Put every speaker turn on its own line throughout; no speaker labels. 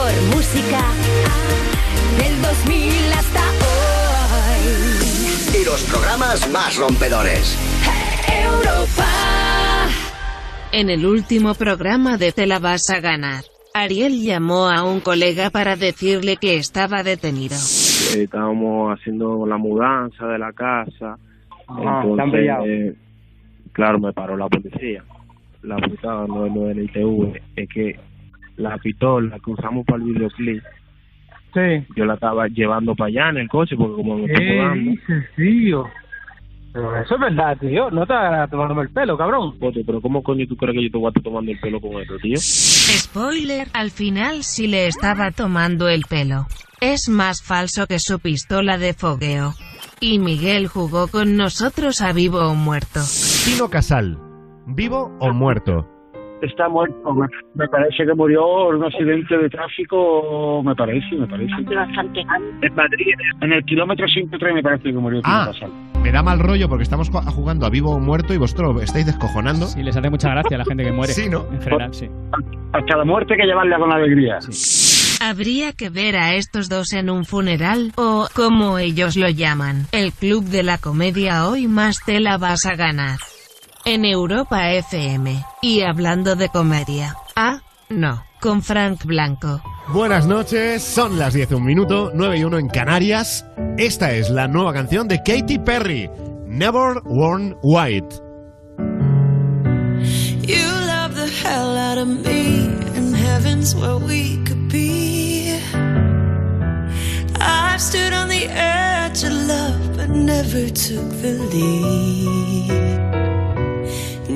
mejor música del 2000 hasta hoy.
Y los programas más rompedores.
Europa.
En el último programa de Te la vas a ganar, Ariel llamó a un colega para decirle que estaba detenido.
Eh, estábamos haciendo la mudanza de la casa.
Ah, brillados.
eh, claro, me paró la policía. La putada no es lo del ITV, es que la pistola que usamos para el videoclip,
Sí.
yo la estaba llevando para allá en el coche porque como me estoy
¿Qué
mudando,
dices, tío? Pero eso es verdad, tío. No te tomándome el pelo, cabrón.
Bote, pero ¿cómo coño tú crees que yo te voy a estar tomando el pelo con esto, tío?
Spoiler, al final sí le estaba tomando el pelo. Es más falso que su pistola de fogueo. Y Miguel jugó con nosotros a vivo o muerto.
Tino Casal, ¿vivo o muerto?
Está muerto. Me, me parece que murió en un accidente de tráfico. Me parece, me parece.
Bastante.
En Madrid, en el kilómetro 103 me parece que murió.
Ah, me da mal rollo porque estamos jugando a vivo o muerto y vosotros estáis descojonando.
Sí, les hace mucha gracia a la gente que muere.
Sí, ¿no?
En general, sí.
Hasta la muerte hay que llevarla con alegría.
Habría que ver a estos dos en un funeral, o, como ellos lo llaman, el club de la comedia hoy más te la vas a ganar. En Europa FM. Y hablando de comedia. Ah, no, con Frank Blanco.
Buenas noches, son las 10 un minuto, 9 y 1 en Canarias. Esta es la nueva canción de Katy Perry, Never Worn White.
You love the hell out of me, and heaven's where we could be. I've stood on the edge of love, but never took the lead.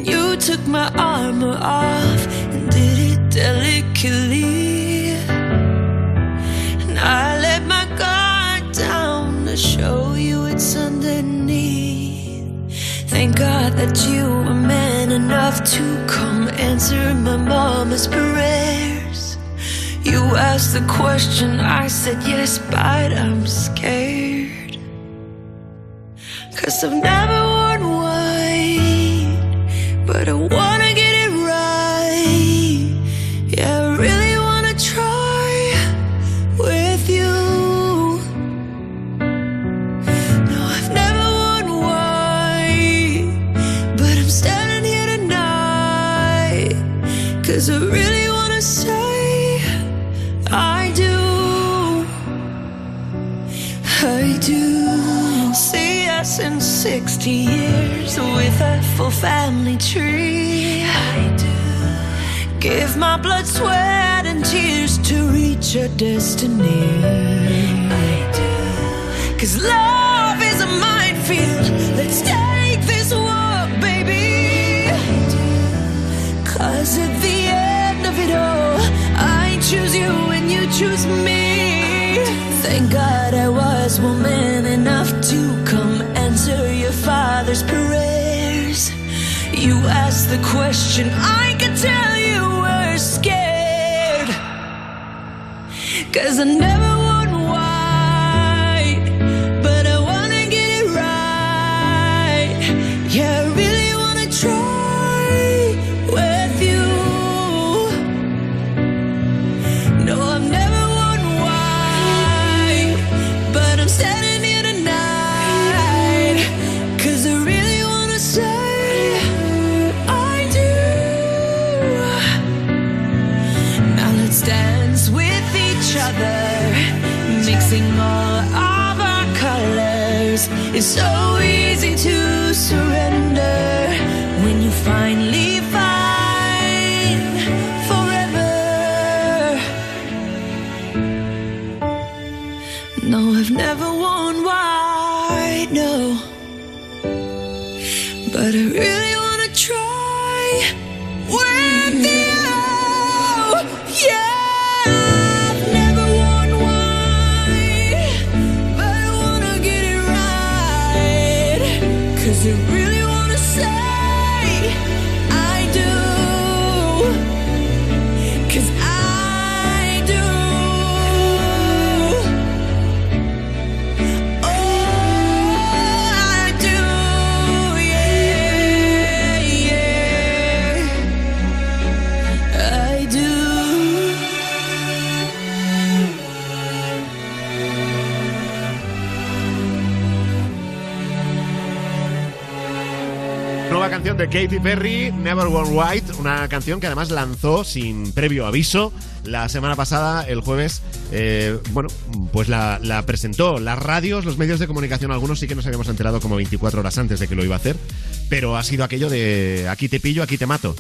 You took my armor off and did it delicately. And I let my guard down to show you it's underneath. Thank God that you were man enough to come answer my mama's prayers. You asked the question, I said yes, but I'm scared. Cause I've never but I wanna get In 60 years with a full family tree. I do. Give my blood, sweat, and tears to reach our destiny. I do. Cause love is a minefield. Let's take this walk, baby. Cause at the end of it all, I choose you and you choose me. Thank God I was woman enough to come father's prayers. You asked the question, I could tell you were scared. Cause I never
Perry, Never Worn White, una canción que además lanzó sin previo aviso la semana pasada, el jueves. eh, bueno, pues la, la presentó. Las radios, los medios de comunicación, algunos sí que nos habíamos enterado como 24 horas antes de que lo iba a hacer, pero ha sido aquello de aquí te pillo, aquí te mato.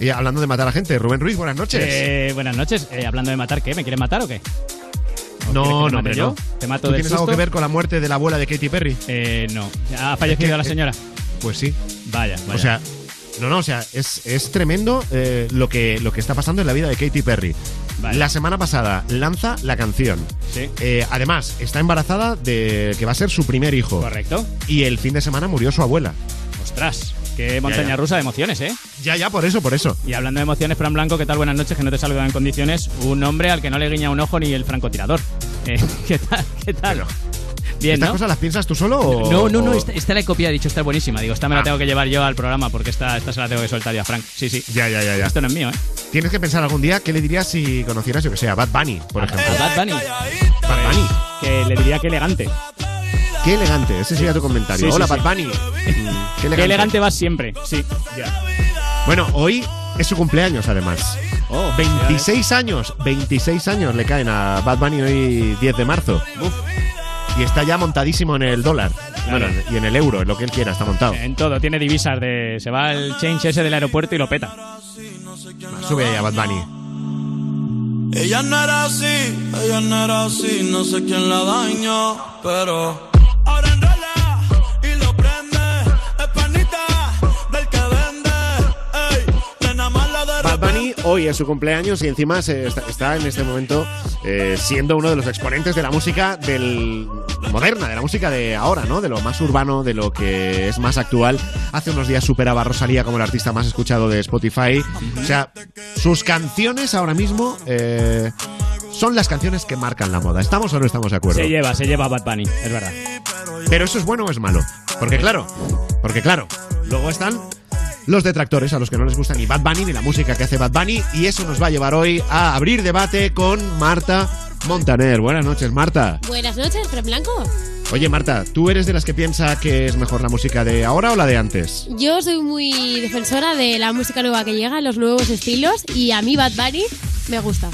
Y hablando de matar a gente, Rubén Ruiz, buenas noches.
Eh, buenas noches. Eh, hablando de matar, ¿qué? ¿Me quieres matar o qué? ¿O quieres que
no, no,
yo?
no.
¿Te mato
¿Tú
del
tienes algo que ver con la muerte de la abuela de Katy Perry?
Eh, no. ¿Ha fallecido
Es que-
la señora?
Pues sí.
Vaya, vaya.
O sea, no, no, o sea, es, es tremendo eh, lo, que, lo que está pasando en la vida de Katy Perry.
Vale.
La semana pasada lanza la canción.
Sí.
Eh, además, está embarazada de que va a ser su primer hijo.
Correcto.
Y el fin de semana murió su abuela.
Ostras, qué montaña
ya.
rusa de emociones, ¿eh?
Ya, ya, por eso, por eso.
Y hablando de emociones, Fran Blanco, ¿qué tal? Buenas noches, que no te saludan en condiciones. Un hombre al que no le guiña un ojo ni el francotirador. Eh, ¿Qué tal? ¿Qué tal?
Pero,
Bien,
¿Estas
¿no?
cosas las piensas tú solo o.?
No, no, no,
o-
esta, esta la he copiado, he dicho, esta es buenísima. Digo, esta me la
Ah.
tengo que llevar yo al programa porque esta, esta se la tengo que soltar yo a Frank. Sí, sí.
Ya, ya, ya, ya.
Esto no es mío, ¿eh?
Tienes que pensar algún día qué le dirías si conocieras, yo que sé, a Bad Bunny, por ejemplo.
A Bad Bunny.
Bad Bunny.
Que le diría que elegante.
Qué elegante, ese sería tu comentario.
Sí, sí,
Hola,
sí.
Bad Bunny. Mm, Qué elegante.
Qué elegante vas siempre, sí.
Bueno, hoy es su cumpleaños, además.
Oh,
26 años, 26 años le caen a Bad Bunny hoy 10 de marzo. Y está ya montadísimo en el dólar. Bueno, y en el euro, en lo que él quiera, está montado.
En todo, tiene divisas de. Se va el change ese del aeropuerto y lo peta.
Sube ahí a Bad Bunny.
Ella no era así, ella no era así, no sé quién la dañó, pero ahora enrola y
Bad Bunny hoy es su cumpleaños y encima se está, está en este momento eh, siendo uno de los exponentes de la música del moderna, de la música de ahora, ¿no? De lo más urbano, de lo que es más actual. Hace unos días superaba a Rosalía como el artista más escuchado de Spotify. O sea, sus canciones ahora mismo eh, son las canciones que marcan la moda. ¿Estamos o no estamos de acuerdo?
Se lleva, se lleva Bad Bunny, es verdad.
Pero eso es bueno o es malo. Porque claro, porque claro, luego están los detractores a los que no les gusta ni Bad Bunny ni la música que hace Bad Bunny y eso nos va a llevar hoy a abrir debate con Marta Montaner. Buenas noches, Marta.
Buenas noches, Fran Blanco.
Oye, Marta, ¿tú eres de las que piensa que es mejor la música de ahora o la de antes?
Yo soy muy defensora de la música nueva que llega, los nuevos estilos, y a mí Bad Bunny me gusta.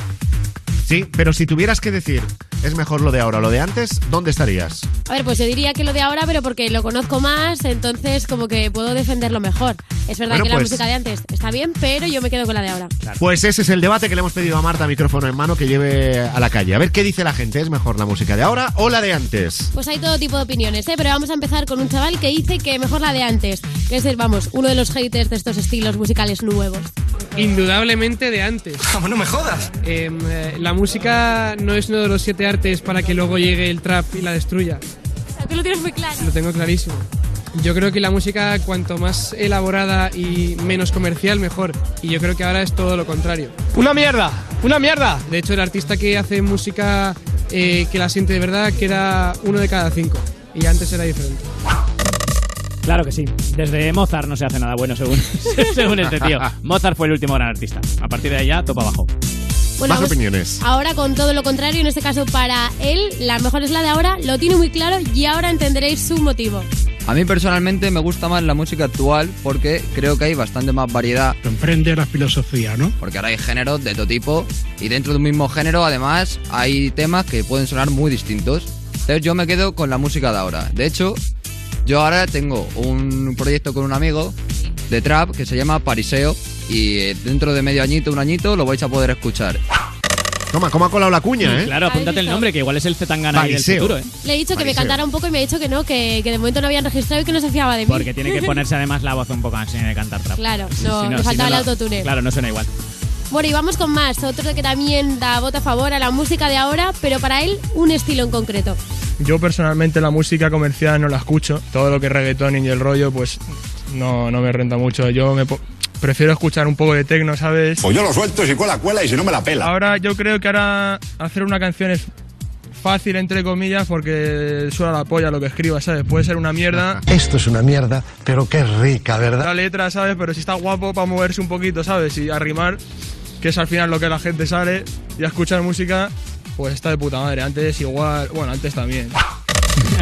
Sí, pero si tuvieras que decir es mejor lo de ahora o lo de antes, ¿dónde estarías?
A ver, pues yo diría que lo de ahora, pero porque lo conozco más, entonces como que puedo defenderlo mejor. Es verdad
Bueno,
que la
pues-
música de antes está bien, pero yo me quedo con la de ahora.
Pues ese es el debate que le hemos pedido a Marta, micrófono en mano, que lleve a la calle. A ver qué dice la gente. ¿Es mejor la música de ahora o la de antes?
Pues hay todo tipo de opiniones, ¿eh? Pero vamos a empezar con un chaval que dice que mejor la de antes, que es el, vamos, uno de los haters de estos estilos musicales nuevos.
Indudablemente de antes.
no me jodas.
Em, eh, la música no es uno de los siete artes para que luego llegue el trap y la destruya.
Tú lo tienes muy claro.
Lo tengo clarísimo. Yo creo que la música, cuanto más elaborada y menos comercial, mejor. Y yo creo que ahora es todo lo contrario. ¡Una mierda! ¡Una mierda! De hecho, el artista que hace música eh, que la siente de verdad queda uno de cada cinco. Y antes era diferente.
Claro que sí. Desde Mozart no se hace nada bueno, según, según este tío. Mozart fue el último gran artista. A partir de allá, topa abajo.
Bueno,
Más
pues
opiniones.
Ahora con todo lo contrario, en este caso para él, la mejor es la de ahora, lo tiene muy claro y ahora entenderéis su motivo.
A mí personalmente me gusta más la música actual porque creo que hay bastante más variedad.
Comprende la filosofía, ¿no?
Porque ahora hay géneros de todo tipo y dentro de un mismo género además hay temas que pueden sonar muy distintos. Entonces yo me quedo con la música de ahora. De hecho, yo ahora tengo un proyecto con un amigo de trap que se llama Pariseo y eh, dentro de medio añito, un añito, lo vais a poder escuchar.
Toma, ¿cómo ha colado la cuña, eh?
Claro, apúntate el nombre, que igual es el Zetangana del futuro, ¿eh?
Le he dicho que me cantara un poco y me ha dicho que no, que, que de momento no habían registrado y que no se fiaba de mí.
Porque tiene que ponerse además la voz un poco así de cantar trap.
Claro,
Si
no,
si
faltaba el autotune.
Claro, no suena igual.
Bueno, y vamos con más. Otro que también da voto a favor a la música de ahora, pero para él un estilo en concreto.
Yo personalmente la música comercial no la escucho. Todo lo que es reggaetón y el rollo, pues no, no me renta mucho. Yo me po- prefiero escuchar un poco de tecno, ¿sabes?
Pues yo lo suelto si cuela, cuela y si no me la pela.
Ahora yo creo que ahora hacer una canción es fácil, entre comillas, porque suena la polla lo que escriba, ¿sabes? Puede ser una mierda.
Esto es una mierda, pero qué rica, ¿verdad?
La letra, ¿sabes? Pero si está guapo para moverse un poquito, ¿sabes? Y arrimar, que es al final lo que la gente sale, y a escuchar música, pues está de puta madre. Antes igual, bueno, antes también.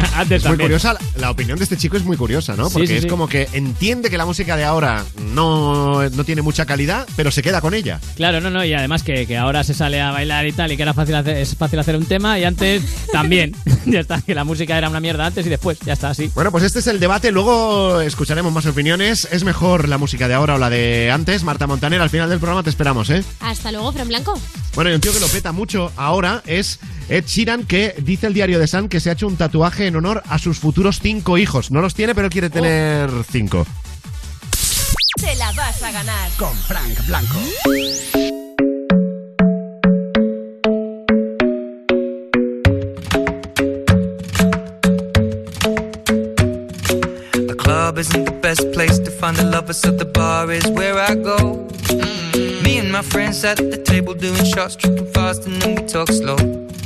Antes
Es muy
también.
curiosa, la, opinión de este chico es muy curiosa, ¿no?
Sí,
Porque
sí,
es
sí.
como que entiende que la música de ahora no, no tiene mucha calidad, pero se queda con ella.
Claro, no, no, y además que, que ahora se sale a bailar y tal, y que era fácil hacer, es fácil hacer un tema, y antes también. ya está, que la música era una mierda antes y después, ya está, así.
Bueno, pues este es el debate, luego escucharemos más opiniones. ¿Es mejor la música de ahora o la de antes? Marta Montaner, al final del programa te esperamos, ¿eh?
Hasta luego, Fran Blanco.
Bueno, y un tío que lo peta mucho ahora es Ed Sheeran, que dice el diario de Sun que se ha hecho un tatuaje en honor a sus futuros cinco hijos. No los tiene, pero quiere tener cinco.
Te la vas a ganar.
Con Frank Blanco.
The club isn't the best place to find the lovers, so the bar is where I go. Me and my friends at the table doing shots, tripping fast, and then we talk slow.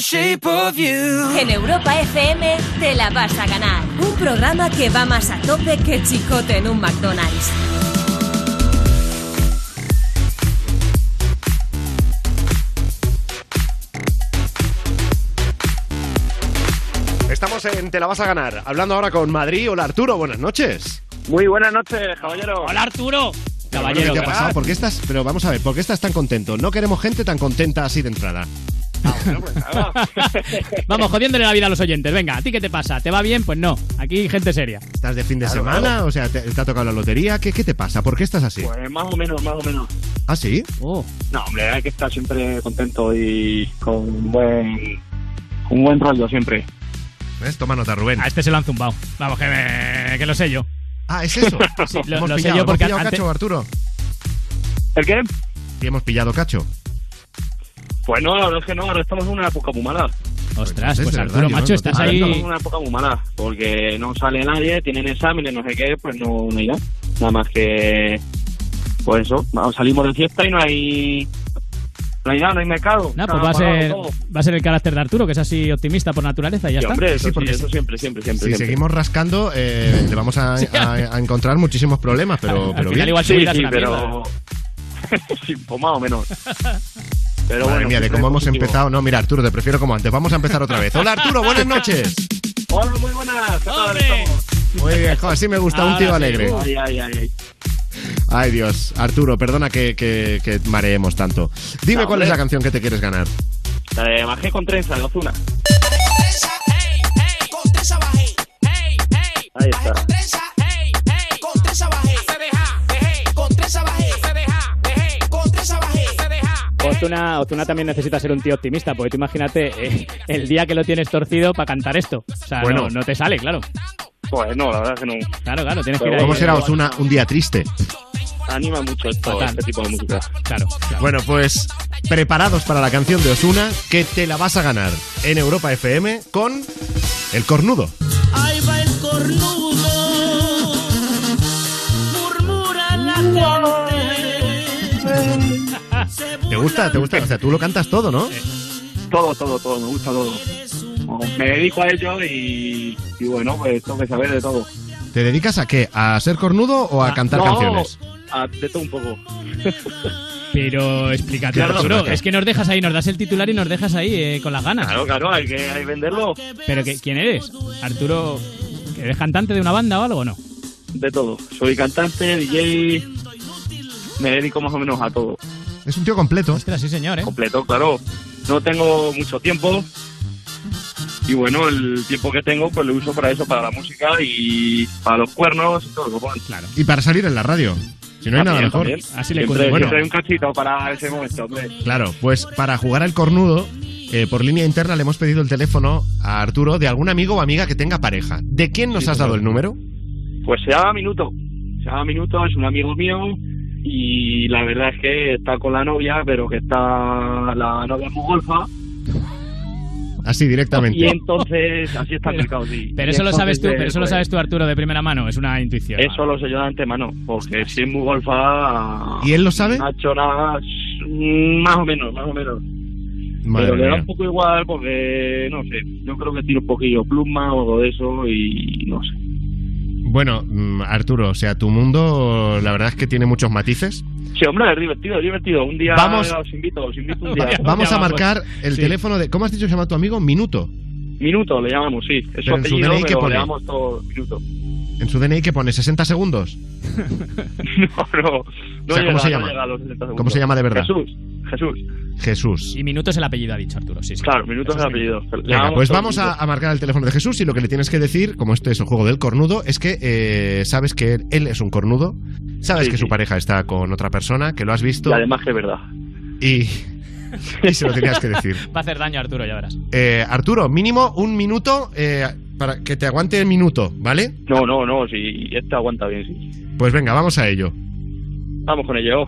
the shape of you.
En Europa FM te la vas a ganar. Un programa que va más a tope que chicote en un McDonald's.
Estamos en Te la vas a ganar, hablando ahora con Madrid. Hola Arturo, buenas noches.
Muy buenas noches, caballero.
Hola Arturo.
Caballero, ¿qué te ha pasado? ¿Por qué estás? Pero vamos a ver, ¿por qué estás tan contento? No queremos gente tan contenta así de entrada.
Vamos, jodiéndole la vida a los oyentes. Venga, ¿a ti qué te pasa? ¿Te va bien? Pues no. Aquí gente seria.
¿Estás de fin de
Claro,
semana?
claro.
O sea, ¿te, te ha tocado la lotería? ¿Qué, ¿Qué te pasa? ¿Por qué estás así?
Pues más o menos, más o menos.
¿Ah, sí?
Oh.
No, hombre, hay que estar siempre contento y con un buen, un buen rollo siempre.
¿Ves? Toma nota, Rubén.
A este se lo han zumbado. Vamos, que, me- que lo sé yo.
Ah, ¿es eso?
Sí, lo,
hemos
lo sé
pillado,
yo
hemos
porque
pillado
antes-
cacho, Arturo.
¿El qué?
Sí, hemos pillado cacho.
Pues no, la verdad es que no, ahora estamos en una época muy mala.
Ostras,
Es
pues
de
Arturo, macho,
no-
estás
Ahora estamos
ahí.
en una época muy mala, porque no sale nadie, tienen exámenes, no sé qué, pues no, no hay nada. Nada más que, pues eso, vamos, salimos de fiesta y no hay, no hay nada, no hay mercado.
Nah, pues va a, ser,
todo.
va a ser el carácter de Arturo, que es así optimista por naturaleza y ya
Sí,
está.
hombre, eso,
Sí,
sí,
porque
eso
si-
siempre, siempre, siempre.
Si
siempre.
seguimos rascando, eh, le vamos a, a- a encontrar muchísimos problemas, pero,
Al
pero
final
bien.
igual su
Sí, sí,
una
pero... sí, pues más o menos. Pero
Madre
bueno,
mía, de cómo hemos
positivo.
empezado. No, mira, Arturo, te prefiero como antes. Vamos a empezar otra vez. Hola, Arturo, buenas noches.
Hola, muy buenas. ¿qué tal
¡Hombre!
estamos?
Muy bien, jo, así me gusta, un tío
sí.
alegre.
Ay, ay, ay, ay.
Ay, Dios. Arturo, perdona que, que, que mareemos tanto. Dime
No,
cuál es la canción que te quieres ganar.
La de Bajé con trenza, de Ozuna. Ahí está.
Ozuna, Ozuna también necesita ser un tío optimista, porque tú imagínate eh, el día que lo tienes torcido para cantar esto. O sea,
Bueno.
no, no te sale, claro.
Pues no, la verdad es que no.
Claro, claro, tienes que ir ahí.
¿Cómo será Osuna un día triste?
Anima mucho esto, este tipo de música.
Claro, claro.
Bueno, pues preparados para la canción de Osuna, que te la vas a ganar en Europa FM con El Cornudo.
Ahí va el cornudo,
¿Te gusta? ¿Te gusta? O sea, tú lo cantas todo, ¿no?
Todo, todo, todo, me gusta todo. Me dedico a ello y, y bueno, pues tengo que saber de todo.
¿Te dedicas a qué? ¿A ser cornudo o a cantar
no,
canciones?
a- de todo un poco.
Pero explícate,
Claro,
Arturo. Es que nos dejas ahí, nos das el titular y nos dejas ahí eh, con las ganas.
Claro, claro, hay que, hay venderlo
Pero que, ¿quién eres? Arturo, ¿que ¿eres cantante de una banda o algo o no?
de todo. Soy cantante, DJ, me dedico más o menos a todo.
Es un tío completo.
Ostras, sí, señor, ¿eh?
Completo, claro. No tengo mucho tiempo. Y bueno, el tiempo que tengo, pues lo uso para eso, para la música y para los cuernos y todo lo que pongan.
Claro.
Y para salir en la radio. Si no hay nada
También,
mejor.
también.
Así le
siempre.
Bueno.
siempre hay un cachito para ese momento, hombre.
Claro, pues para jugar al cornudo, eh, por línea interna le hemos pedido el teléfono a Arturo de algún amigo o amiga que tenga pareja. ¿De quién nos
Sí,
has dado el número?
Pues se llama Minuto. Se llama Minuto, es un amigo mío y la verdad es que está con la novia, pero que está la novia muy golfa
Así
y
directamente.
entonces así está el mercado, sí.
Pero
Y
eso lo sabes tú, pero eso lo
pues,
sabes tú, Arturo, de primera mano. Es una intuición.
Eso lo sé yo de antemano, porque si es muy golfa...
¿Y él lo sabe?
Hecho nada, mm, más o menos, más o menos.
Madre
pero le da un poco igual porque, no sé, yo creo que tiene un poquillo pluma o algo de eso y no sé.
Bueno, mm, Arturo, o sea, tu mundo la verdad es que tiene muchos matices.
Sí, hombre, es divertido, es divertido. Un día
Vamos-
os invito, os invito un día.
Vaya.
Vamos a marcar el
Sí.
teléfono de... ¿Cómo has dicho que se llama tu amigo? Minuto.
Minuto le llamamos, sí. Es su
Pero en su
apellido,
DNI, ¿qué
pero
pone?
le llamamos todo minuto.
En su DNI que pone 60 segundos.
no, no. no
O sea, ¿cómo
llega,
se
no
llama?
llega 60
¿Cómo se llama de verdad?
Jesús, Jesús.
Jesús.
Y minuto es el apellido, ha dicho Arturo. Sí, sí.
Claro, minuto es
Eso
el apellido.
Venga, pues vamos a, marcar el teléfono de Jesús y lo que le tienes que decir, como este es el juego del cornudo, es que eh, sabes que él, él es un cornudo, sabes
Sí,
que su pareja está con otra persona, que lo has visto
Y además que es verdad.
y, y se lo tenías que decir.
Va a hacer daño a Arturo, ya verás.
Eh, Arturo, mínimo un minuto eh, para que te aguante el minuto, ¿vale?
No, no, no, si este aguanta bien, sí.
Pues venga, vamos a ello.
Vamos con ello.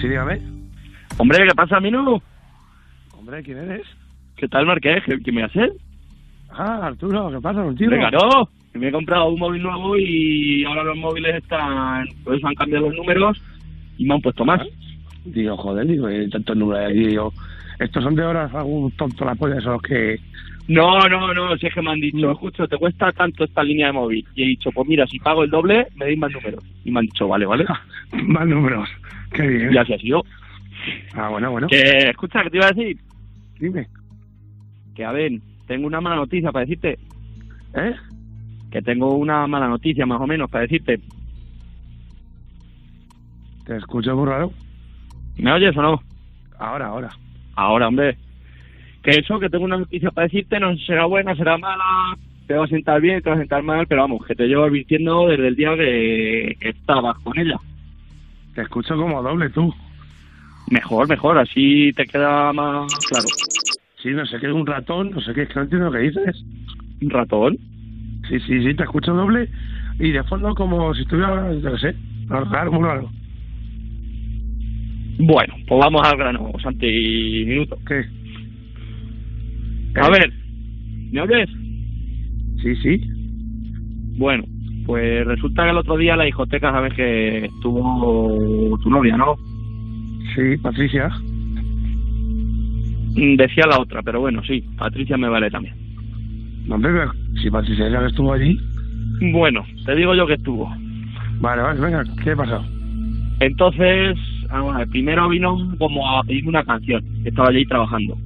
Sí, dígame.
Hombre, ¿qué pasa, Minu?
Hombre, ¿quién eres?
¿Qué tal, Marqués? ¿Qué, qué me haces?
Ah, Arturo, ¿qué pasa contigo?
Venga, no. Me he comprado un móvil nuevo y ahora los móviles están... Pues han cambiado los números y me han puesto más.
Digo, joder, digo, hay tantos números ahí. Digo, estos son de horas, algún tonto la polla, los que...
No, no, no, si es que me han dicho, escucho, te cuesta tanto esta línea de móvil. Y he dicho, pues mira, si pago el doble, me deis más números. Y me han dicho, vale, vale.
Más números. Qué bien.
Y así ha sido.
Ah, bueno, bueno.
Que, escucha, ¿qué te iba a decir?
Dime.
Que, a ver, tengo una mala noticia para decirte.
¿Eh?
Que tengo una mala noticia, más o menos, para decirte.
Te escucho muy raro.
¿Me oyes o no?
Ahora, ahora.
Ahora, hombre. Que eso, que tengo una noticia para decirte, no será buena, será mala, te va a sentar bien, te va a sentar mal, pero vamos, que te llevo advirtiendo desde el día que, estabas con ella.
Te escucho como doble tú.
Mejor, mejor, así te queda más claro.
Sí, no sé qué, un ratón, no sé qué, es que no entiendo lo que dices.
¿Un ratón?
Sí, sí, sí, te escucho doble y de fondo como si estuviera, qué sé, muy raro.
Bueno, pues vamos al grano, Santi, minuto.
¿Qué?
A ver, ¿me oyes?
Sí, sí.
Bueno, pues resulta que el otro día la discoteca, sabes que estuvo tu novia, ¿no?
Sí, Patricia.
Mm, Decía la otra, pero bueno, sí, Patricia me vale también.
No, pero si Patricia ya estuvo allí.
Bueno, te digo yo que estuvo.
Vale, vale, venga, ¿qué ha pasado?
Entonces, vamos a ver, primero vino como a pedirme una canción, estaba allí trabajando.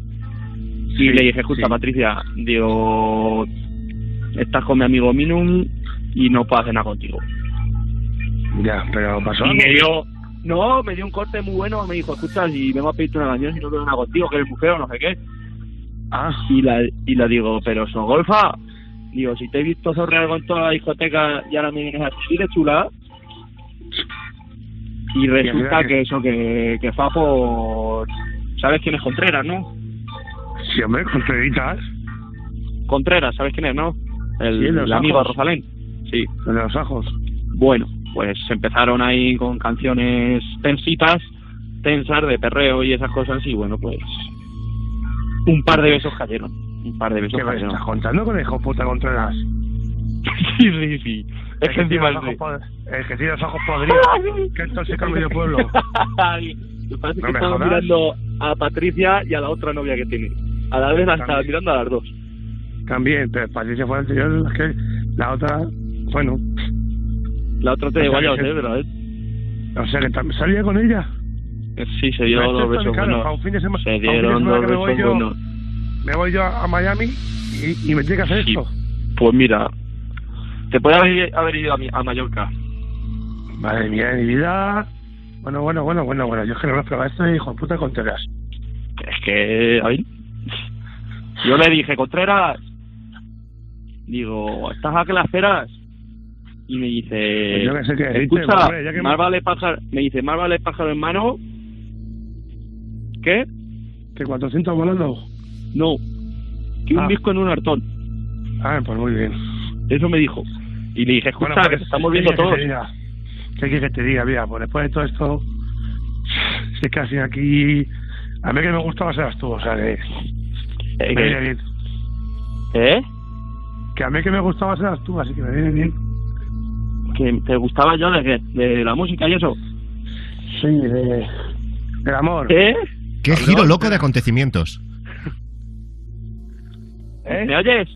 Y
Sí,
le dije, escucha,
sí.
Patricia, digo, estás con mi amigo Minun y no puedo hacer nada contigo.
Ya, pero pasó
Y me dio, no, me dio un corte muy bueno, me dijo, escucha, si vengo a pedirte una canción, si no tengo nada contigo, que eres mujer o no sé qué.
Ah.
Y la, y la digo, pero so golfa, digo, si te he visto zorrear con toda la discoteca y ahora me vienes a decir de chula. Y resulta
que-
eso, que, que fa por... ¿Sabes quién es Contreras, no?
Sí, hombre, Contreritas.
Contreras, ¿sabes quién es, no? El,
Sí, el
amigo de. Rosalén. Sí.
El de los ajos.
Bueno, pues empezaron ahí con canciones tensitas, tensas, de perreo y esas cosas, y bueno, pues un par de besos cayeron. Un par de besos
¿Qué me
cayeron.
estás contando con el hijo puta Contreras?
Sí, sí, sí. Es que encima el
que tiene los ojos podridos. que esto se medio pueblo.
Ay, me parece
No
que
me
estaba
jodas.
mirando a Patricia y a la otra novia que tiene. A la vez la estaba mirando a las dos.
También, pero Patricia fue anterior, es que la otra, bueno,
La otra te
O
digo
sea,
ya,
que-
sé, pero ¿eh?
o sea que también salía con ella.
Sí, se dio
Esto
dos besos buenos.
de
Se
de
dieron dos besos
yo-
buenos.
Me voy yo a Miami y, y me tiene que hacer
Sí.
esto.
Pues mira, te puede haber, haber ido a, mi- a Mallorca.
Madre mía de mi vida. Bueno, bueno, bueno, bueno, bueno. Yo es que no lo esperaba esto de hijo de puta Contreras.
Es que, a ver, yo le dije, Contreras, digo, ¿estás a que la esperas? Y me dice,
Pues yo sé qué
escucha,
hombre, ya que
más
me-
vale pájaro, me dice, más vale pájaro en mano, ¿qué?
¿Que 400 volando?
No, que un
Ah.
disco en un hartón.
Ah, pues muy bien.
Eso me dijo. Y le dije, escucha,
Bueno,
que
pues,
te estamos
¿qué
viendo todos.
que? ¿Qué quieres que te diga? Mira, pues después de todo esto, si casi aquí... A mí que me gustaba seras tú, o sea, que...
Eh,
me viene
que-
bien.
¿Eh?
Que a mí que me gustaba seras tú, así que me viene bien.
¿Que te gustaba yo de qué? ¿De la música y eso?
Sí, de... Del amor.
¿Eh?
Qué giro loco de acontecimientos.
¿Eh?
¿Me oyes?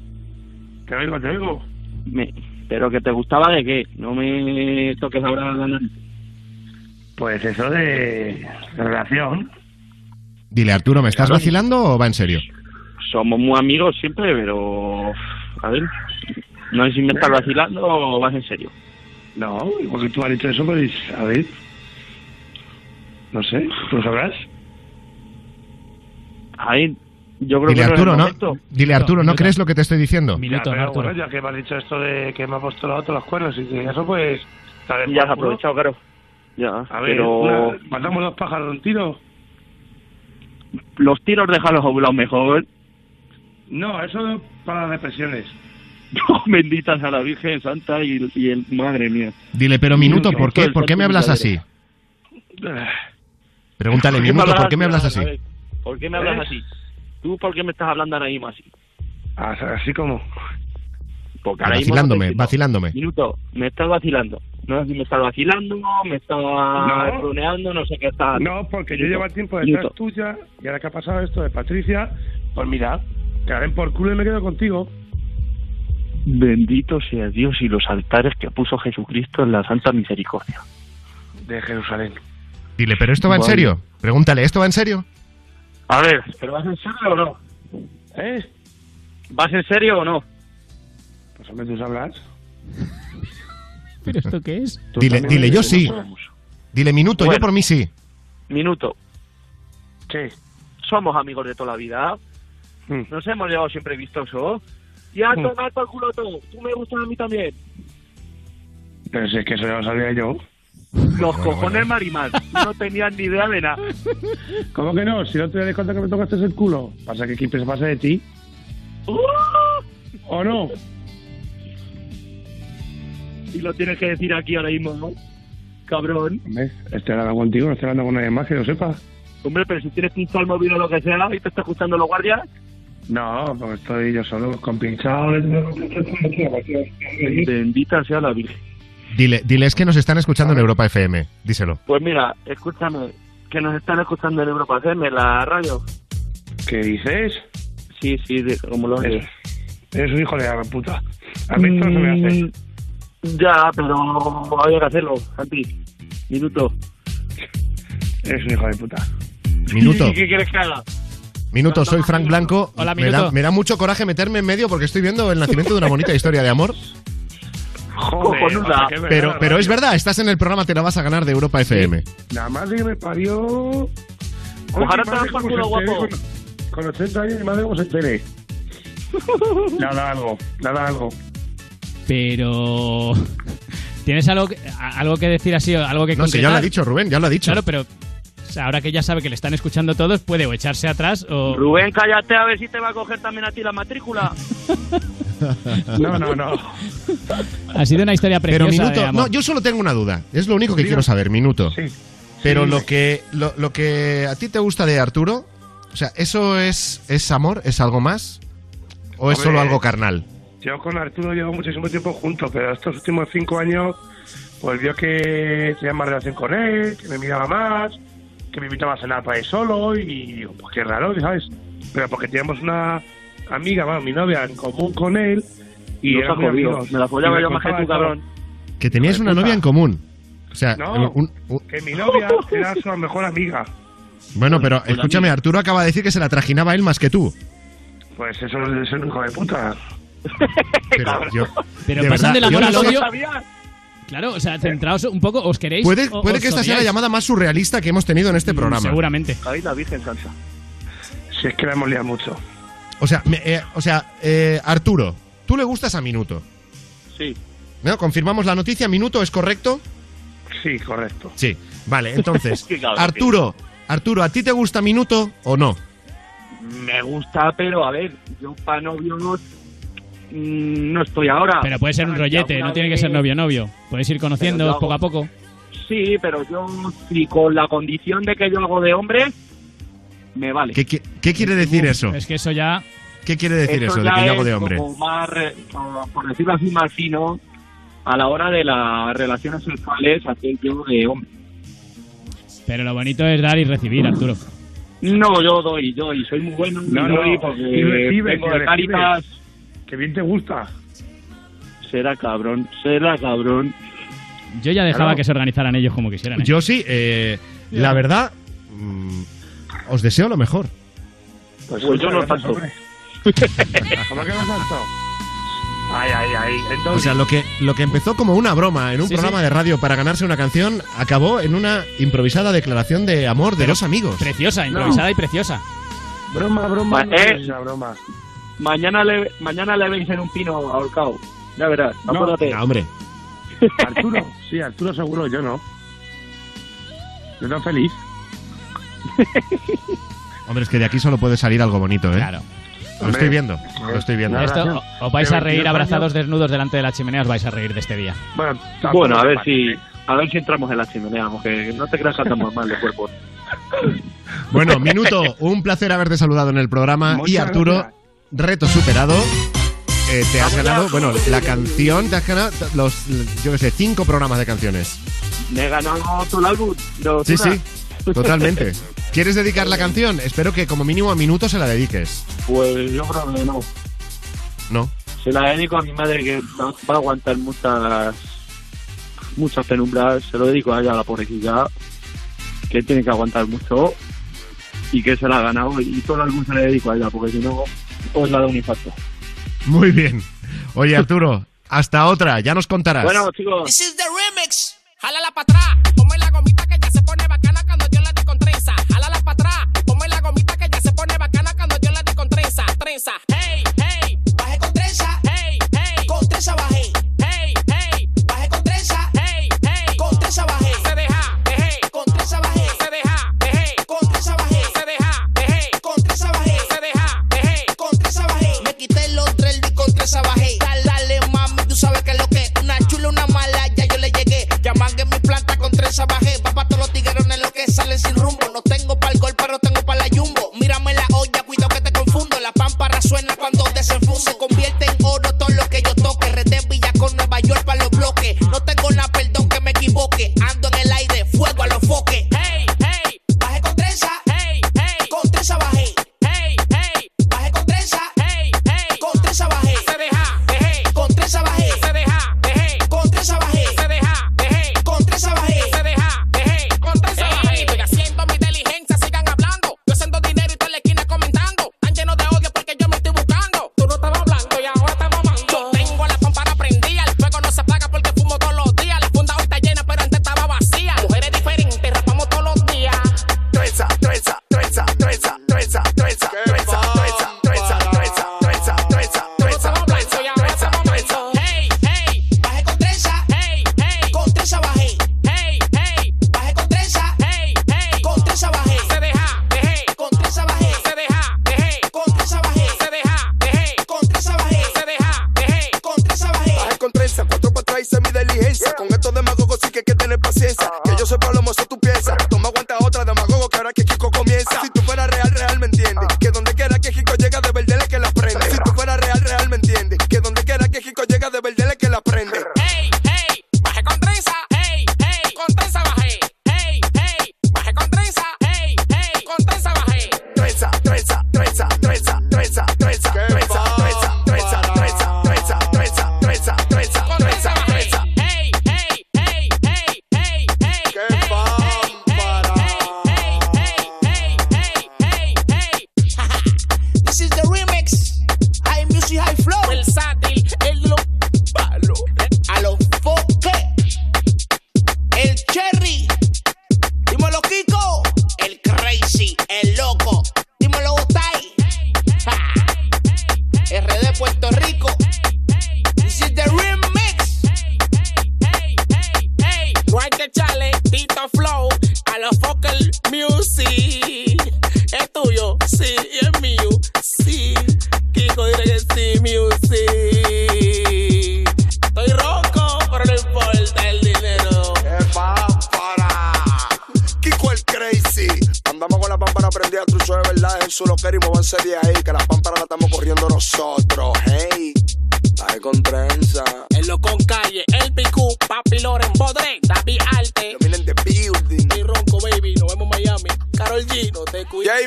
Te oigo, te oigo.
Me- ¿Pero que te gustaba de qué? No me toques ahora la nariz.
Pues eso de, relación.
Dile, Arturo, ¿me estás vacilando o va en serio?
Somos muy amigos siempre, pero... A ver, no sé si me estás vacilando o vas en serio.
No, porque tú has dicho eso, pues, a ver. No sé, tú lo sabrás.
A ver, yo creo
Dile,
que no
Arturo, ¿no?
momento.
Dile, Arturo, ¿no
Minuto.
crees lo que te estoy diciendo?
Minuto,
ya, pero bueno, ya que me has dicho esto de que me ha puesto la otra los cuernos y que eso, pues.
Ya has aprovechado, claro. Ya,
A ver,
pero
una- matamos dos pájaros de un tiro.
los tiros déjalos a un lado mejor.
No, eso para las depresiones.
No, benditas a la Virgen Santa y, y el... Madre mía.
Dile, pero minuto, ¿por qué, ¿por qué me hablas así? Pregúntale,
¿Por qué
minuto, ¿por qué me hablas así?
¿Por qué me hablas
¿Eh?
así? ¿Tú por qué me estás hablando ahora mismo así?
Ah, Así como.
Porque ahora mismo
Vacilándome,
no te
vacilándome.
Minuto, me estás vacilando. No sé si me estás vacilando, me estás
No.
runeando, no sé qué estás.
No, porque yo llevo tiempo detrás
minuto.
tuya y ahora que ha pasado esto de Patricia, pues mira, que den por culo y me quedo contigo.
Bendito sea Dios y los altares que puso Jesucristo en la Santa Misericordia.
De Jerusalén.
Dile, ¿pero esto va en serio? Pregúntale, ¿esto va en serio?
A ver, ¿pero vas en serio o no?
¿Eh?
¿Vas en serio o no?
Pues hombre, tú sabrás.
¿Pero esto qué es?
Dile, dile, yo sí. Dile minuto, yo
Bueno.
por mí sí.
Minuto.
Sí.
Somos amigos de toda la vida.
Mm.
Nos hemos llevado siempre vistosos. Y a
Mm.
tomar por culo todo. Tú me gustas a mí también.
Pero si es que eso ya lo sabía yo.
Los cojones marimar. No tenían ni idea de nada.
¿Cómo que no? Si no te das cuenta que me tocaste el culo. Pasa que Kipe se pasa de ti.
¡Uh!
¿O no?
Y lo tienes que decir aquí ahora mismo, ¿no? Cabrón.
Estoy hablando contigo, no estoy hablando con nadie más que lo sepa.
Hombre, pero si tienes pinchado el móvil o lo que sea y te está escuchando los guardias,
No, porque estoy yo solo con pinchado.
bendita sea la Virgen.
Dile, diles que nos están escuchando en Europa FM. Díselo.
Pues mira, escúchame, que nos están escuchando en Europa FM, la radio.
¿Qué dices?
Sí, sí, de- como lo oyes.
Eres un hijo de la puta. A mí esto no se me hace.
Mm, Ya, pero había que hacerlo, Santi. Minuto.
Eres un hijo de puta.
Minuto.
¿Y qué quieres que haga?
Minuto, soy Frank Blanco.
Hola,
me, da, me da mucho coraje meterme en medio porque estoy viendo el nacimiento de una bonita historia de amor.
Cojonuda.
Pero, pero es verdad, estás en el programa Te la vas a ganar de Europa FM.
Nada más de que me parió. Oye,
te
madre,
por
cómo
culo, guapo.
Con, con 80 años, mi madre cómo se entere. Nada, algo. Nada, algo.
Pero. ¿Tienes algo que, algo que decir así o algo que
No sé, ya lo ha dicho Rubén, ya lo ha dicho.
Claro, pero ahora que ya sabe que le están escuchando todos, puede o echarse atrás o.
Rubén, cállate a ver si te va a coger también a ti la matrícula.
No, no, no.
Ha sido una historia
Pero
preciosa.
minuto,
de amor.
no, yo solo tengo una duda. Es lo único que quiero saber, minuto.
Sí.
Pero
Sí,
lo que lo, lo que a ti te gusta de Arturo, o sea, ¿eso es, es amor? ¿Es algo más? ¿O es solo algo carnal?
Yo con Arturo llevo muchísimo tiempo juntos, pero estos últimos cinco años, pues vio que tenía más relación con él, que me miraba más, que me invitaba a cenar para ir solo, y digo, pues qué raro, ¿sabes? Pero porque teníamos una amiga, bueno, mi novia, en común con él, y muy
jodido.
amigos.
Me la follaba yo más que tú, cabrón.
Que
de
una novia en común. O sea,
No,
un- un-
que mi novia era su mejor amiga.
bueno, pero escúchame, Arturo acaba de decir que se la trajinaba él más que tú.
Pues eso es ser un hijo de puta.
Pero yo,
Pero
de
pasan del amor al
no
odio. Claro, o sea, centraos un poco, ¿os queréis?
Puede,
o-
puede
os
que esta sea la llamada más surrealista que hemos tenido en este programa.
Seguramente.
Ahí la Virgen Santa.
Si es que la hemos liado mucho.
O sea, me- eh, o sea eh, Arturo, tú le gustas a Minuto.
Sí.
¿No? ¿Confirmamos la noticia? ¿Minuto es correcto?
Sí, correcto.
Sí. Vale, entonces, Arturo, Arturo, ¿a ti te gusta Minuto o no?
Me gusta, pero a ver, yo para novio no, mm, no estoy ahora.
Pero puede ser un rollete, no tiene que ser novio-novio. Puedes ir conociendo poco a poco.
Sí, pero yo, si con la condición de que yo hago de hombre, me vale.
¿Qué, qué- qué quiere decir eso?
Es que eso ya.
¿Qué quiere decir eso, de que yo hago de hombre?
como más, por decirlo así, más fino a la hora de las relaciones sexuales hacer yo de hombre.
Pero lo bonito es dar y recibir, Arturo.
No, yo doy, yo doy, soy muy bueno
No,
y
no,
doy porque
y recibes,
de
recibes.
Cáritas.
Que bien te gusta.
Será cabrón, será cabrón.
Yo ya dejaba
Claro.
que se organizaran ellos como quisieran. ¿eh?
Yo sí, eh, la verdad, mm, os deseo lo mejor.
Pues,
Pues yo no tanto.
hombre. ¿Cómo que no tanto? Ay, ay, ay.
O
Entonces,
sea, lo que, lo que empezó como una broma en un
Sí,
programa
sí.
de radio para ganarse una canción, acabó en una improvisada declaración de amor de
Pero
dos amigos.
Preciosa, improvisada y preciosa.
broma, broma. No
eh.
es una broma.
Mañana le, mañana le veis en un pino ahorcado. Ya verás,
No.
acuérdate.
No, hombre.
Arturo, sí, Arturo seguro, yo no. Yo tan feliz.
Hombre, es que de aquí solo puede salir algo bonito, ¿eh?
Claro.
Lo estoy viendo, lo estoy viendo.
Esto, os vais a reír
22
abrazados desnudos delante de la chimenea, os vais a reír de este día.
Bueno,
a ver si a ver si entramos en la chimenea, porque no te creas que andamos mal de cuerpo.
Bueno, Minuto, un placer haberte saludado en el programa. y Arturo,
gracias.
reto superado. Eh, te has ganado, bueno, la canción, te has ganado los, yo qué sé, cinco programas de canciones.
Me he ganado todo el álbum. de
Sí, sí, totalmente. ¿Quieres dedicar la canción? Espero que como mínimo a Minuto se la dediques.
Pues yo creo que no.
¿No?
Se la dedico a mi madre que va, va a aguantar muchas muchas penumbras. Se lo dedico a ella, a la pobrecilla, que tiene que aguantar mucho y que se la ha ganado. Y todo el álbum se le dedico a ella, porque si no, os la da un infarto.
Muy bien. Oye, Arturo, hasta otra, ya nos contarás.
Bueno, chicos.
This is the remix. Jálala para atrás.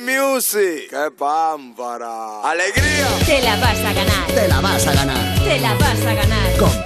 Music.
¡Qué pámpara! ¡Alegría!
Te la vas a ganar.
Te la vas a ganar.
Te la vas a ganar.
Con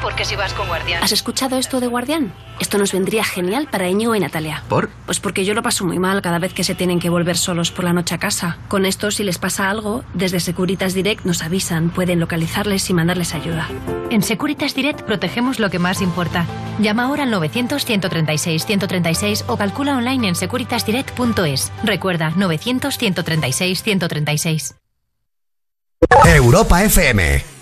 Porque si vas con Guardián. ¿Has escuchado esto de Guardián? Esto nos vendría genial para Íñigo y Natalia.
¿Por?
Pues porque yo lo paso muy mal cada vez que se tienen que volver solos por la noche a casa. Con esto, si les pasa algo, desde Securitas Direct nos avisan, pueden localizarles y mandarles ayuda.
En Securitas Direct protegemos lo que más importa. Llama ahora al 900-136-136 o calcula online en securitasdirect.es. Recuerda, 900-136-136.
Europa FM.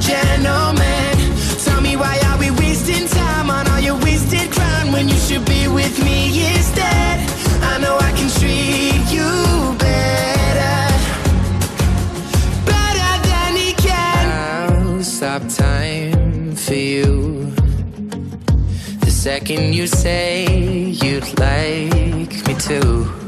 gentleman. Tell me why are we wasting time on all your wasted when you should be with me instead? I know I can treat you better, better than he can. I'll stop time for you. The second you say you'd like me to.